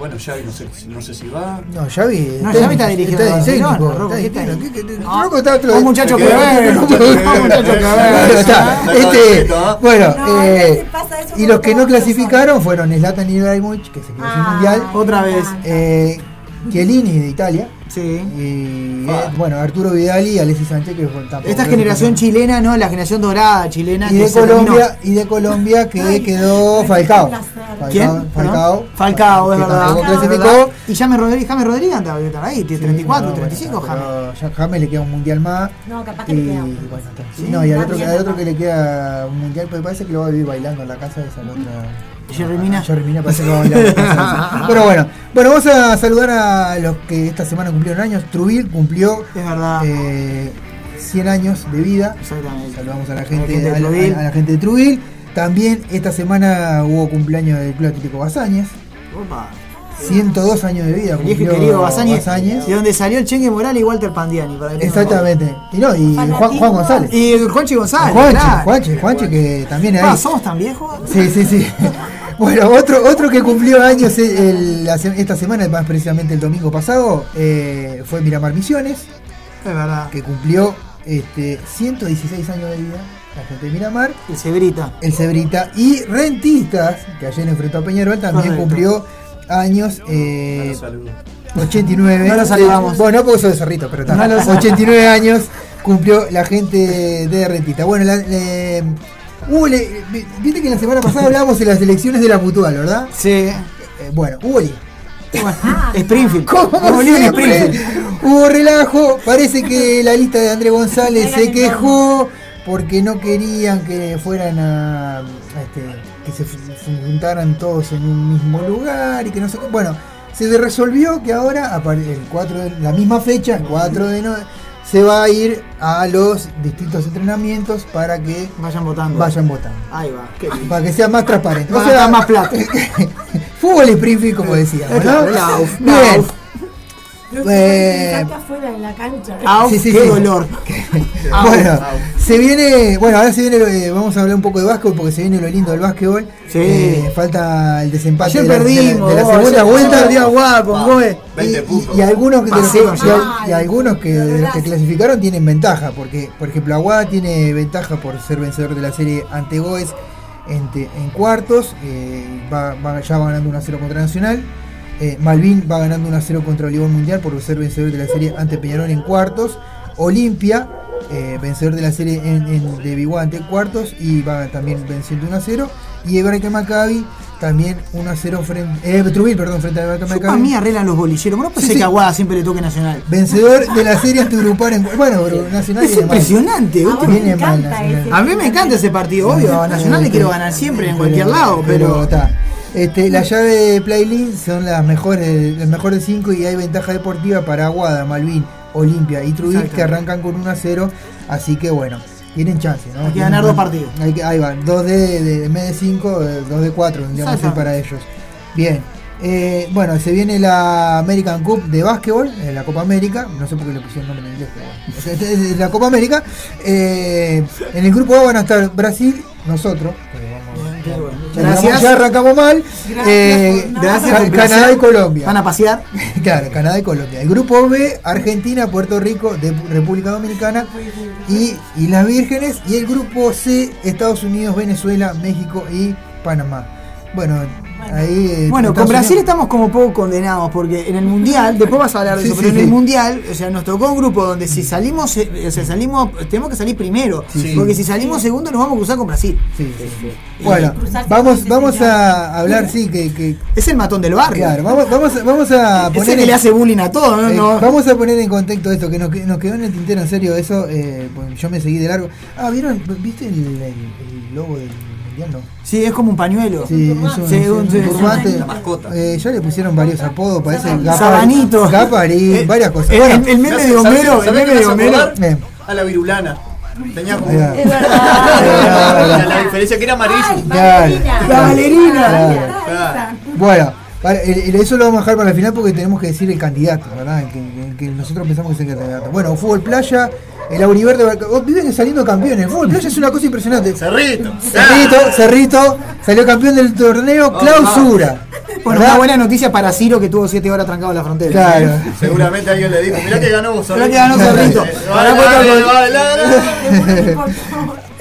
Bueno, Xavi no sé, no sé si va. No, Xavi. No, Xavi está dirigiendo está a técnico, Barcelona, está Rocco, ¿qué técnico. tal? ¿Qué- qué- qué- Ah, Rocco está otro- un muchacho *laughs* que ¿Qué- ver, qué- un muchacho que ver. Bueno, está, este, Bueno, No, eh, ¿qué pasa eso y los que no clasificaron fueron Zlatan Ibrahimovic, que se quedó sin Ah, mundial. Otra vez. Eh, Chiellini de Italia. Sí. Y eh, bueno, Arturo Vidal y Alexis Sánchez que fue tampoco Esta generación chilena, ¿no? La generación dorada chilena. y que de. Colombia y de Colombia que quedó Falcao. Falcao, ¿Quién? Falcao. Falcao, es verdad. Y James Rodríguez, James Rodríguez anda debe estar ahí, tiene 34, no, 35, bueno, James. ya James le queda un mundial más. No, capaz que y, le queda. bueno. Sí, no, y al otro, bien, al otro que le queda un mundial, pues parece que lo va a vivir bailando en la casa de esa otra. Jerry Mina. Jerry Mina parece que va a bailar. *laughs* Pero bueno, bueno, vamos a saludar a los que esta semana cumplieron años. Trubil cumplió Es verdad. eh, 100 años de vida. Exactamente. Saludamos a la A la gente, gente de a la- Trubil. a la gente de Trubil. También esta semana hubo cumpleaños del Club Atlético Bazañez. Opa. 102 años de vida. Viejo y cumplió querido Bazañez. Bazañez. De donde salió el Chengue Morales y Walter Pandiani. Para que Exactamente. Y no, y Juan, Juan González. Y el Juanchi González. Juanchi, claro. Juanchi, Juanchi, que también Ah, hay. ¿Somos tan viejos? Sí, sí, sí. *laughs* Bueno, otro, otro que cumplió años el- el- la se- esta semana, más precisamente el domingo pasado, eh, fue Miramar Misiones, Es verdad. que cumplió este, 116 años de vida, la gente de Miramar, El Cebrita. el Cebrita, y Rentistas, que ayer enfrentó a Peñarol, también Correcto. cumplió años. eh, Saludos. 89. No lo saludamos. Bueno, no porque soy de Cerrito, pero está. No lo saludamos. 89 años cumplió la gente de Rentita. Bueno, la, le- hubo le- viste que la semana pasada hablábamos de las elecciones de la Mutual, ¿verdad? Sí. Eh, bueno, hubo. *laughs* Springfield. Como lío en siempre, Springfield. hubo relajo. Parece que la lista de Andrés González se quejó porque no querían que fueran a. a este, que se juntaran todos en un mismo lugar y que no sé qué. Bueno, se resolvió que ahora, el 4 de, la misma fecha, el 4 de no, se va a ir a los distintos entrenamientos para que Vayan votando. vayan votando. Ahí va. Qué lindo. Para que sea más transparente. Va a gastar más plata. *laughs* fútbol Springfield, como decíamos, ¿no? Bien. Eh, afuera de la cancha. Au, Sí, sí, qué sí. dolor. *laughs* bueno, se viene, bueno, ahora se viene, eh, vamos a hablar un poco de básquetbol porque se viene lo lindo del básquetbol. Sí. Eh, falta el desempate Ayer de la, de la- de segunda ayer- vuelta. perdió con Goe. Y, y- y algunos que, los y y algunos que de los que clasificaron tienen ventaja, porque por ejemplo Aguada tiene ventaja por ser vencedor de la serie ante Goes en, cuartos, eh, va, va- ya va ganando 1 a 0 contra Nacional. Eh, Malvin va ganando 1 a 0 contra Olivón Mundial por ser vencedor de la serie ante Peñarol en cuartos. Olimpia, eh, vencedor de la serie en, en- de Biguá ante cuartos y va también venciendo 1 a 0. Y Ebraica Maccabi también 1 a 0 frente. Eh, Trujillo, perdón, frente a Para Maccabi. mí arreglan los bolilleros. ¿No pensé Sí, sí. que Aguada siempre le toque Nacional? Vencedor de la serie ante Grupar en. Bueno, pero Nacional Es viene mal. impresionante. Viene mal Nacional. A mí me encanta ese partido, obvio. A Nacional le quiero ganar siempre en cualquier lado, pero. está. Este, la llave de Playlist son las mejores, las mejores 5 y hay ventaja deportiva para Aguada, Malvin, Olimpia y Trujillo que arrancan con 1 a 0. Así que bueno, tienen chance, ¿no? Hay que Tienen ganar dos partidos. Hay que, ahí van, 2 de, de, en vez de 5, 2 de 4, tendríamos que ser para ellos. Bien. Eh, bueno, se viene la American Cup de básquetbol, eh, la Copa América, no sé por qué le pusieron nombre en inglés, pero bueno. *laughs* La Copa América. eh, en el grupo A van a estar Brasil, nosotros, ya, Gracias. arrancamos- ya arrancamos mal. Gracias eh. Gracias Canadá y Colombia. Van a pasear. *laughs* claro, Canadá y Colombia. El grupo B, Argentina, Puerto Rico, de República Dominicana y Islas Vírgenes. Y el grupo C, Estados Unidos, Venezuela, México y Panamá. Bueno, ahí. eh, Bueno, con Brasil Unidos- estamos como poco condenados porque en el mundial, después vas a hablar de Sí, eso, sí, pero en el mundial, o sea, nos tocó un grupo donde si salimos, eh, o sea, salimos, tenemos que salir primero, Sí. porque si salimos segundo nos vamos a cruzar con Brasil. Bueno, vamos, vamos a hablar, sí, que, que- Es el matón del barrio. Claro, vamos, vamos, a- vamos a Es poner. el que le hace bullying a todos, ¿no? Eh, No. Vamos a poner en contexto esto, que nos, que- nos quedó en el tintero, en serio, eso, eh, pues yo me seguí de largo. Ah, ¿vieron? ¿Viste el, el- el logo del mundial? No. Sí, es como un pañuelo. Sí, es un, Sí, es un un- sí, turbante. la mascota. Eh, ya le pusieron varios apodos, parece Sabanito. Gaparín, Eh, varias cosas. el- Bueno, el- el meme de Homero, el meme de Homero. A la virulana. Tenía como. Ahí va. *laughs* Es verdad. La diferencia que era amarillo. La bailarina. Bueno, eso lo vamos a dejar para el final porque tenemos que decir el candidato, ¿verdad? El que, el que nosotros pensamos que es el candidato. Bueno, fútbol playa, el Auriverde, Barca- oh, viven saliendo campeones. El fútbol playa es una cosa impresionante. Cerrito. Cerrito, Cerrito, salió campeón del torneo clausura. Bueno, ¿verdad? una buena noticia para Ciro que tuvo 7 horas trancado en la frontera. Claro. Seguramente alguien le dijo, mirá que ganó vos. Mirá que ganó Cerrito. Vale, *laughs* Pará, vale, por- vale, vale. *laughs*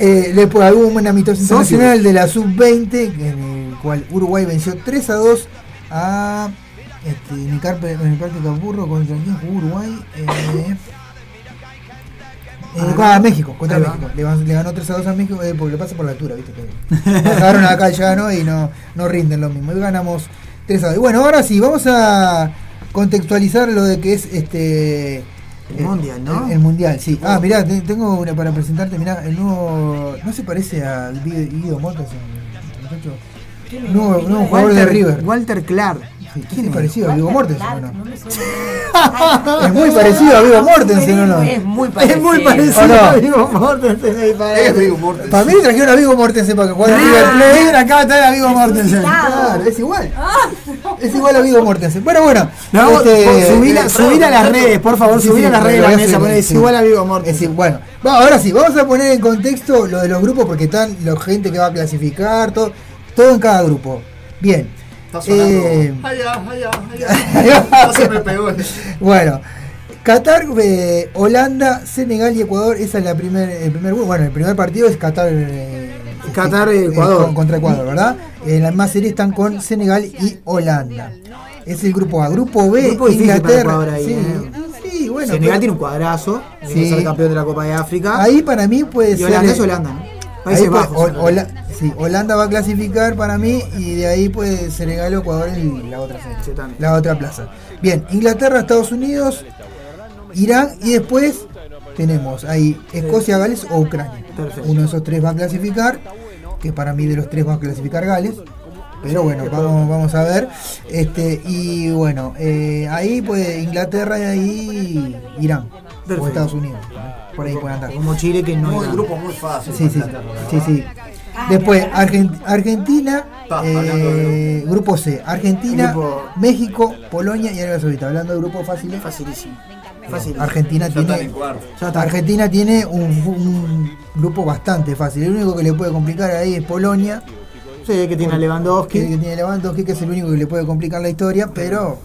Eh, después hubo un amistoso internacional de la sub-20 en el cual Uruguay venció 3 a 2 a este, Nicarpe, Nicarpe Capurro contra Uruguay. Eh, eh, a México, contra. México. Le, van- le ganó 3 a 2 a México eh, porque le pasa por la altura, ¿viste? Que bajaron acá al llano y no, no rinden lo mismo. Y ganamos 3 a 2. Y bueno, ahora sí, vamos a contextualizar lo de que es este. El mundial, ¿no? El, el mundial, sí. Ah, mirá, te- tengo una para presentarte. Mirá, el nuevo. ¿No se parece a Guido el muchacho? Nuevo, nuevo jugador de River. Walter Clark. ¿Quién es parecido a Vigo Mortensen o no? *laughs* Es muy parecido a Vigo Mortensen o no. Es muy Es parecido. a Vigo Mortensen. para- Es Vigo Mortensen. Para mí trajeron a Vigo Mortensen para que en River Ah, Plate. River acaba de traer a Vigo Mortensen. Claro, es igual. Es igual a Vigo Mortensen. Bueno, bueno. No, este, subir, a, las redes, por favor, subir a las redes de la mesa, es igual a Vigo Es Mortensen. bueno, va, ahora sí, vamos a poner en contexto lo de los grupos porque están la gente que va a clasificar, todo, todo en cada grupo. Bien. Está sonando. Eh, Allá, allá, allá. No se me pegó. *laughs* bueno, Qatar, eh, Holanda, Senegal y Ecuador, esa es la primer, el primer. Bueno, el primer partido es Qatar, eh, Qatar, eh, Ecuador. con- contra Ecuador, ¿verdad? En la más serie están con Senegal y Holanda. Es el grupo A. Grupo B, Grupo Inglaterra. Ahí, sí, sí, bueno. Senegal pero- tiene un cuadrazo. Sí. Ser campeón de la Copa de África. Ahí para mí puede y ser. Holanda es Holanda, ¿no? Países Hola- sí, Holanda va a clasificar para mí y de ahí puede Senegal o Ecuador en la otra fecha, la otra plaza. Bien, Inglaterra, Estados Unidos, Irán y después tenemos ahí Escocia, Gales o Ucrania. Uno de esos tres va a clasificar, que para mí de los tres va a clasificar Gales. Pero bueno, vamos, vamos a ver. Este, y bueno, eh, ahí pues Inglaterra y ahí Irán. Perfecto. Estados Unidos. Por ahí pueden andar. Como Chile que no Muy era- grupo muy fácil. Sí, sí, sí, sí. Después, Argen- Argentina, eh, grupo C, Argentina, Grupo- México, Polonia y Arabia Saudita. Hablando de grupos fáciles. Facilísimo. Fácil. Argentina Ya tiene, está. Argentina tiene un, un grupo bastante fácil. El único que le puede complicar ahí es Polonia. Sí, que tiene a Lewandowski. Que, que tiene Lewandowski, que es el único que le puede complicar la historia, pero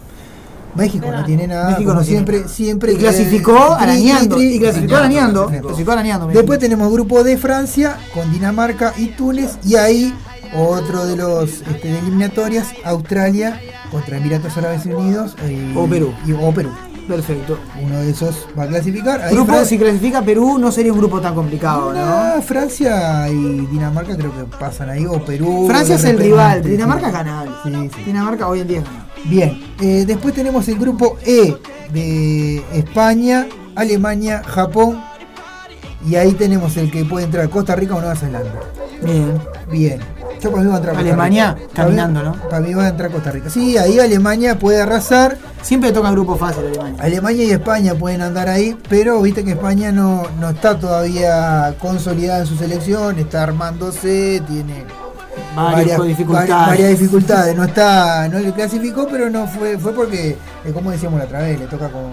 México no tiene nada. México no tiene. siempre, siempre. Y clasificó eh, arañando, y clasificó arañando, clasificó arañando. Después tenemos grupo de Francia con Dinamarca y Túnez y ahí otro de los este, de eliminatorias Australia contra Emiratos Árabes Unidos y, O Perú. y- o Perú. Perfecto. Uno de esos va a clasificar. Ahí Grupo, Fran- si clasifica Perú, no sería un grupo tan complicado, ¿no? Ah, Francia y Dinamarca creo que pasan ahí o Perú. Francia es el rival. Dinamarca es ganable. Sí, sí. Dinamarca hoy en día es ganable. Bien, eh, después tenemos el grupo E de España, Alemania, Japón y ahí tenemos el que puede entrar Costa Rica o Nueva Zelanda. Bien. Bien. Yo para mí va a entrar Costa Alemania Rica. caminando, Para mí- ¿no? Para mí va a entrar Costa Rica. Sí, ahí Alemania puede arrasar. Siempre toca grupo fácil Alemania. Alemania y España pueden andar ahí, pero viste que España no, no está todavía consolidada en su selección, está armándose, tiene Varias dificultades. vari- varias dificultades. No está, no le clasificó, pero no fue, fue porque, eh, como decíamos la otra vez, le toca con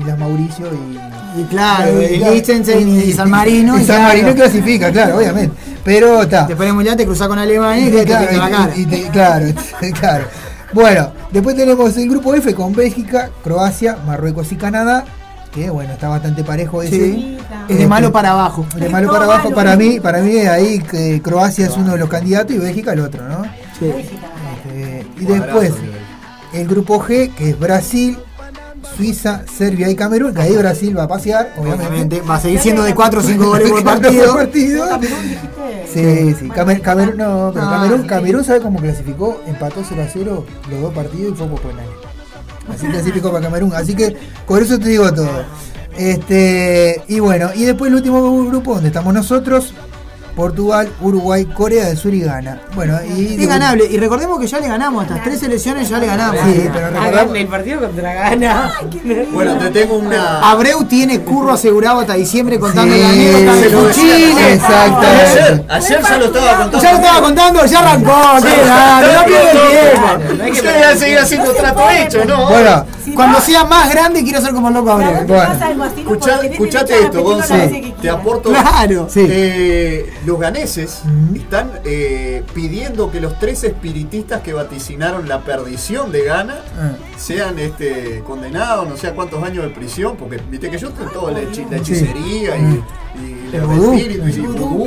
Islas Mauricio y. Y claro, y- y Liechtenstein y San Marino. Y San claro. Marino clasifica, claro, obviamente. Pero está. Después del mundial te cruzás con Alemania y te, te Claro, pinta la cara. y te- claro, *laughs* claro. Bueno, después tenemos el grupo F con Bélgica, Croacia, Marruecos y Canadá. Que bueno, está bastante parejo ese. Sí. Es de malo para abajo. De malo para abajo, para mí, para mí ahí que Croacia es uno de los candidatos y Bélgica el otro, ¿no? Sí. Este, y después el grupo G, que es Brasil, Suiza, Serbia y Camerún, que ahí Brasil va a pasear, obviamente. Obviamente, va a seguir siendo de 4 o 5 goles por *laughs* partido. por partido. Sí, sí. Camer- Camerún, no, pero No, Camerún. Camerún sabe cómo clasificó, empató 0 a 0 los dos partidos y fue por penales. Así clasificó para Camerún. Así que por eso te digo todo. Este, y bueno, y después el último grupo donde estamos nosotros, Portugal, Uruguay, Corea del Sur y Ghana. Bueno, y Es ganable. Y recordemos que ya le ganamos a estas tres selecciones, ya le ganamos. Sí, pero recordamos- el partido contra Gana. Bueno, te tengo una. Abreu tiene curro asegurado hasta diciembre contando Sí, la anécdota se de. Exactamente. Ayer, ayer ya lo estaba contando. Ya lo estaba contando, ya arrancó. no pierde tiempo. Usted va a seguir haciendo trato hecho, ¿no? Bueno, Cuando sea más grande quiero ser como loco Abreu. bueno. Escuchá- escuchate esto, Gonzo. Te aporto. Claro. Sí. Eh, los ganeses están eh, pidiendo que los tres espiritistas que vaticinaron la perdición de Ghana Ah. sean este, condenados, no sé a cuántos años de prisión, porque viste que yo estoy todo la, hechi- la hechicería y, y El espíritu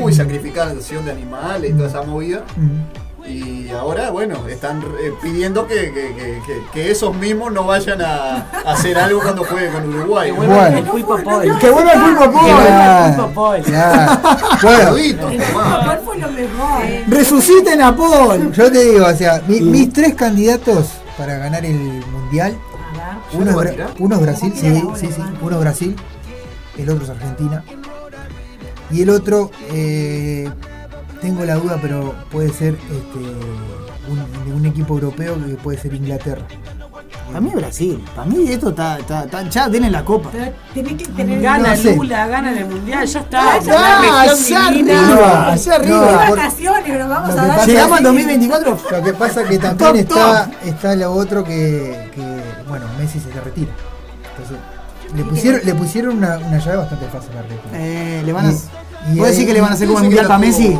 y y sacrificación de animales y toda esa movida. Mm. Y ahora, bueno, están eh, pidiendo que, que- que- que- que esos mismos no vayan a, a hacer algo cuando jueguen con Uruguay. Bueno. El pulpo Paul. Que vuelva el pulpo Paul. Claro, Pulpo Paul. claro. Bueno, Saludito, tomá. ¿Cuál fue lo mejor? Resuciten a Paul. yo te digo, o sea, mi- mis tres candidatos para ganar el mundial, es, Bra- uno es Brasil, sí, sí, sí, uno es Brasil, el otro es Argentina. Y el otro, eh, tengo la duda, pero puede ser este, un, un equipo europeo que puede ser Inglaterra. Para mí es Brasil. Para mí esto está, está, está- ya denle la copa. Pero tenés que tener Gana No sé. Lula, gana en el mundial, ya está. Ya, allá arriba, allá arriba. No, por- vacaciones, nos vamos a dar. pasa Llegamos al 2024. Lo que pasa es que Top, también está, está lo otro que, que, bueno, Messi se retira. Entonces, le pusieron, le pusieron una, una llave bastante fácil a Argentina. Eh, le van a. Y- y ¿Puedo decir ahí- que le van a hacer como el mundial para Messi?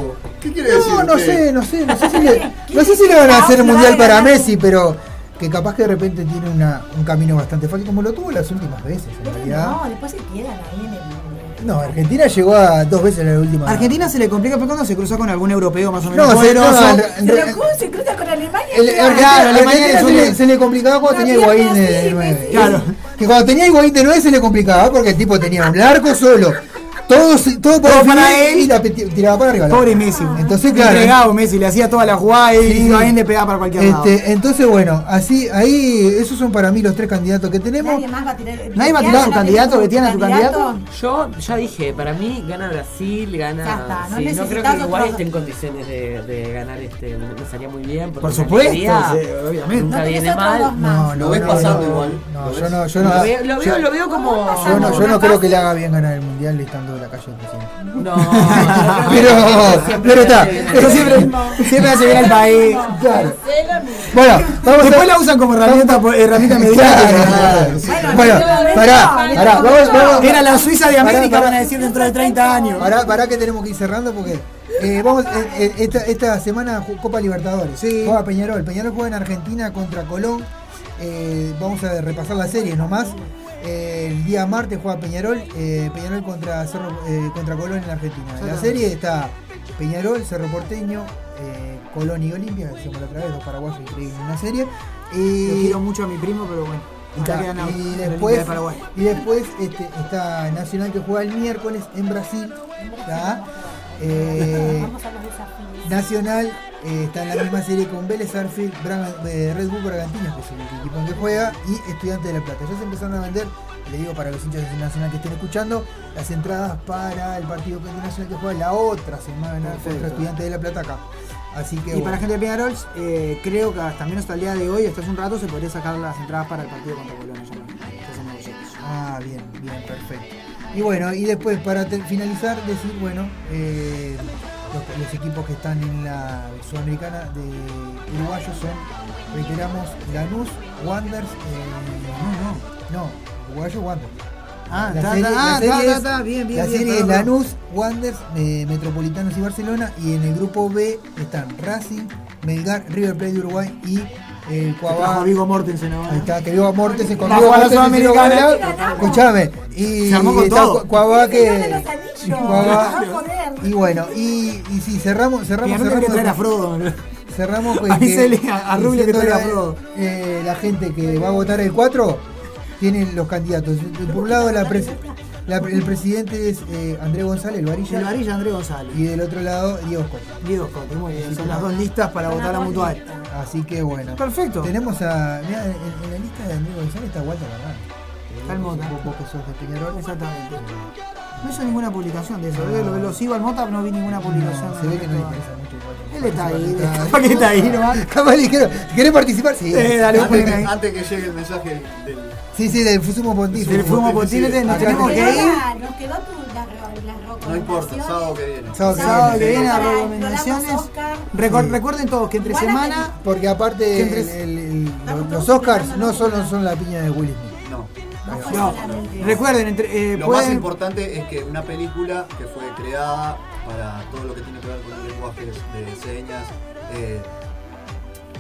Tuvo- ¿Qué quiere decir? No, no sé, no sé, no sé si *laughs* le, no sé si le van a hacer mundial para Messi, pero que capaz que de repente tiene una, un camino bastante fácil como lo tuvo las últimas veces, en realidad. No, después se quedan ahí en el. No, Argentina llegó a dos veces en la última. Argentina se le complica pero cuando se cruzó con algún europeo más o menos No, se- no, Pero ¿cómo se cruza con Alemania? El- Claro. Alemania se, le, se le complicaba cuando tenía Higuaín de así, 9. Messi. Claro. Que cuando tenía Higuaín de 9 se le complicaba porque el tipo tenía un arco solo. Todo, todo para, Todo para él. y la tiraba para arriba. Pobre Messi. Entonces, claro. Entregado Messi, le hacía toda la jugada y Sí. Higuaín le pegaba para cualquier lado. Este, entonces, bueno, así, ahí, esos son para mí los tres candidatos que tenemos. Nadie más va a tirar. Nadie va a tirar a su candidato, Betiana, su candidato. Yo ya dije, para mí gana Brasil, gana. Ya está, no sí, no creo que Uruguay otro- esté en condiciones de, de ganar este. Me salía muy bien. Por supuesto, obviamente. Nunca No viene mal. No, Lo no, ves no, pasando no, igual. No, ¿Lo yo no, yo no. Lo veo, lo veo, yo- lo veo como. Yo no, yo no creo que le haga bien ganar el mundial estando la calle del. No, *laughs* Pero, pero está. Eso siempre, siempre hace bien al país. Claro. Bueno, vamos Después a. la usan como herramienta, herramienta Claro, mediática. claro. Bueno, pará, pará, vamos, vamos. Era la Suiza de América, pará. van a decir dentro de 30 años. Pará, pará que tenemos que ir cerrando porque eh, vamos eh, eh, esta, esta semana Copa Libertadores. Sí. Juega Peñarol. Peñarol juega en Argentina contra Colón. Eh, vamos a repasar la serie nomás. Eh, el día martes juega Peñarol, eh, Peñarol contra Cerro, contra Colón en la Argentina. En la serie está Peñarol, Cerro Porteño, Colón y Olimpia, decíamos la otra vez, dos paraguayos increíbles en una serie. Yo Y, quiero mucho a mi primo, pero bueno. y después, de y después este, está Nacional que juega el miércoles en Brasil. ¿tá? Eh, Vamos a los desafíos. Nacional eh, está en la misma serie con Vélez Arfield, eh, Red Bull Bragantino, que es el equipo en que juega, y Estudiantes de La Plata. Ya se empezaron a vender, le digo para los hinchas de Nacional que estén escuchando, las entradas para el partido contra Nacional que juega la otra semana Perfecto. contra Estudiantes de La Plata acá. Así que Y para la bueno. gente de Peñarol, eh, creo que hasta menos hasta el día de hoy, hasta hace un rato, se podría sacar las entradas para el partido contra negociados. Ah, bien, bien, perfecto. Y bueno, y después para finalizar, decir, bueno, eh, los, los equipos que están en la Sudamericana de uruguayos son, reiteramos, Lanús, Wanderers, eh, no, no, uruguayo Wanderers. Ah, La serie- la ah, está, bien, bien. La bien, serie es. Lanús, Wanderers, eh, Metropolitanos y Barcelona. Y en el grupo B están Racing, Melgar, River Plate de Uruguay y el Trajo Cuabá. a Vigo Mortensen ahora. Ahí está, que Vigo Mortensen con La Vigo Mortensen gana. Escuchame. Y Se armó con está todo. Cu- Cuabá que. Y bueno, y, y sí, cerramos, cerramos, cerramos. Cerramos pues, *laughs* Avísele que- a- a Rubio que diciéndole traiga a Frodo. eh, la gente que va a votar el 4 tiene los candidatos. Por un lado, la pres- la- el presidente es eh, Andrés González, el varilla. El varilla Andrés González. Y del otro lado, Diego Scott. Diego Scott, muy bien. Son las dos listas para votar a Mutual. Así que bueno. Perfecto. Tenemos a. mirá, en, en la lista de Andrés González está Walter el Mota. Vos, vos que sos de Peñarol. Exactamente. No hizo ninguna publicación de eso. ¿eh? Lo, lo sigo al Mota, no vi ninguna publicación. Se ve que no le interesa mucho. Él está ahí. ¿Para qué *laughs* está ahí nomás? Capaz dijeron, ¿querés participar? Sí. Eh, dale, Antes, que, ahí. antes que llegue el mensaje del. Sí, sí, del sumo pontífice. Del fumo pontífice nos tenemos te- que ir. Nos quedó tu, la, No importa, sábado que viene. Sábado que Sábado que viene. las recomendaciones. Recuerden todos que entre semana. Porque aparte Que entre- el- el- el- los, los Oscars no solo son la piña de Will Smith. No. No, recuerden, entre, eh, Lo más importante es que una película que fue creada para todo lo que tiene que ver con el lenguaje de señas, eh,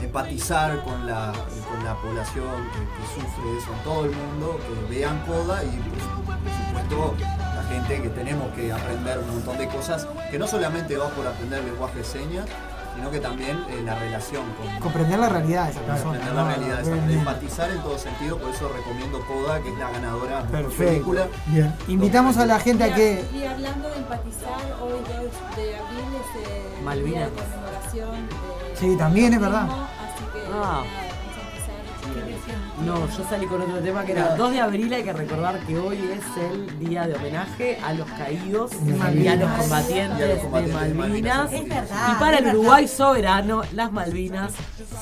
empatizar con la, con la población que, que sufre eso en todo el mundo, que vean Coda y por, por supuesto la gente que tenemos que aprender un montón de cosas, que no solamente va por aprender lenguaje de señas, sino que también eh, la relación con, comprender la realidad de esa persona. comprender la ¿no? realidad, esa- empatizar en todo sentido, por eso recomiendo Coda, que es la ganadora de Perfecto. película. Bien. Invitamos a la gente a que. Y hablando de empatizar, hoy 2 de abril es eh, el Malvinas. día de conmemoración de Sí, también es verdad. Así que Ah. No, yo salí con otro tema que era 2 de abril. Hay que recordar que hoy es el día de homenaje a los caídos y a los Malvinas. combatientes, Y a los combatientes de de Malvinas. Malvinas. Es verdad. Y para el verdad. Uruguay soberano, las Malvinas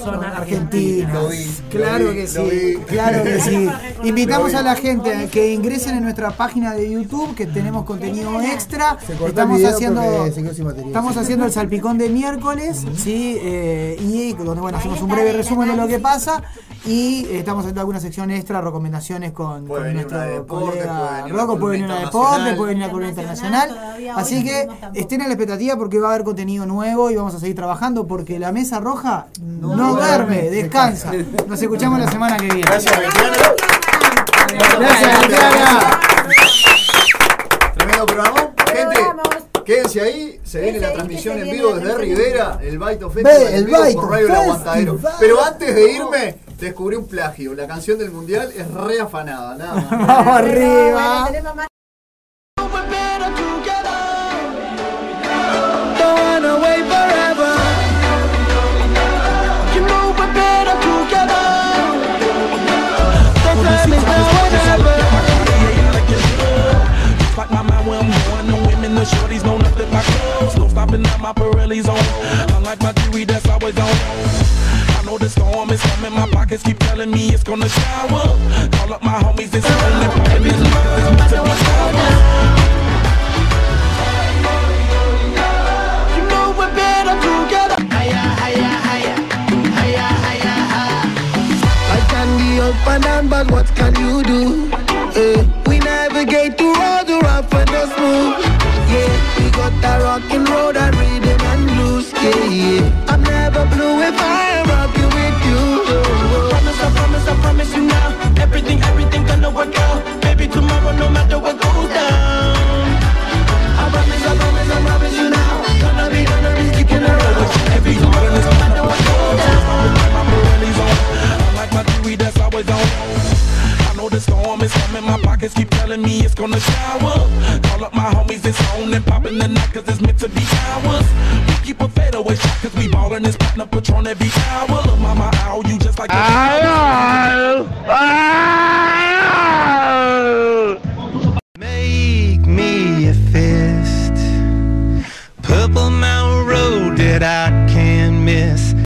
son argentinas. Lo vi, Claro vi, que sí, claro que sí. *laughs* Invitamos a la gente a que ingresen en nuestra página de YouTube, que tenemos contenido extra. Haciendo, estamos haciendo el salpicón de miércoles, sí, eh, y donde bueno hacemos un breve resumen de lo que pasa y eh, estamos haciendo alguna sección extra, recomendaciones con, Puede con venir nuestro una de deporte, puede colega venir una Rocco, puede venir una de deporte, internacional. puede venir una columna Internacional, Así que estén a la expectativa porque va a haber contenido nuevo y vamos a seguir trabajando porque la mesa roja no, No duerme, duerme, descansa. Nos escuchamos la semana que viene. Gracias. Gracias, Betiana. Tremendo programa. Gente, quédense ahí. Se viene la transmisión en vivo desde Rivera. El Baito Festival Ve, en el por Radio El Aguantadero. Festival. Pero antes de irme, descubrí un plagio. La canción del mundial es re afanada. Nada más. *laughs* Vamos arriba. Shorties know nothing clothes. No stopping at my Pirelli's on. Unlike my jewelry that's always on. moments coming, my pockets keep telling me it's gonna shower. Call up my homies, it's only popping this it's to be sour. Open what can you? My pockets keep telling me it's gonna shower. Call up my homies, it's on and popping the night cause it's meant to be ours. We keep a fadeaway shot cause we ballin' this platinum patron every hour. Look, mama, ow, you just like a fist. Purple Mountain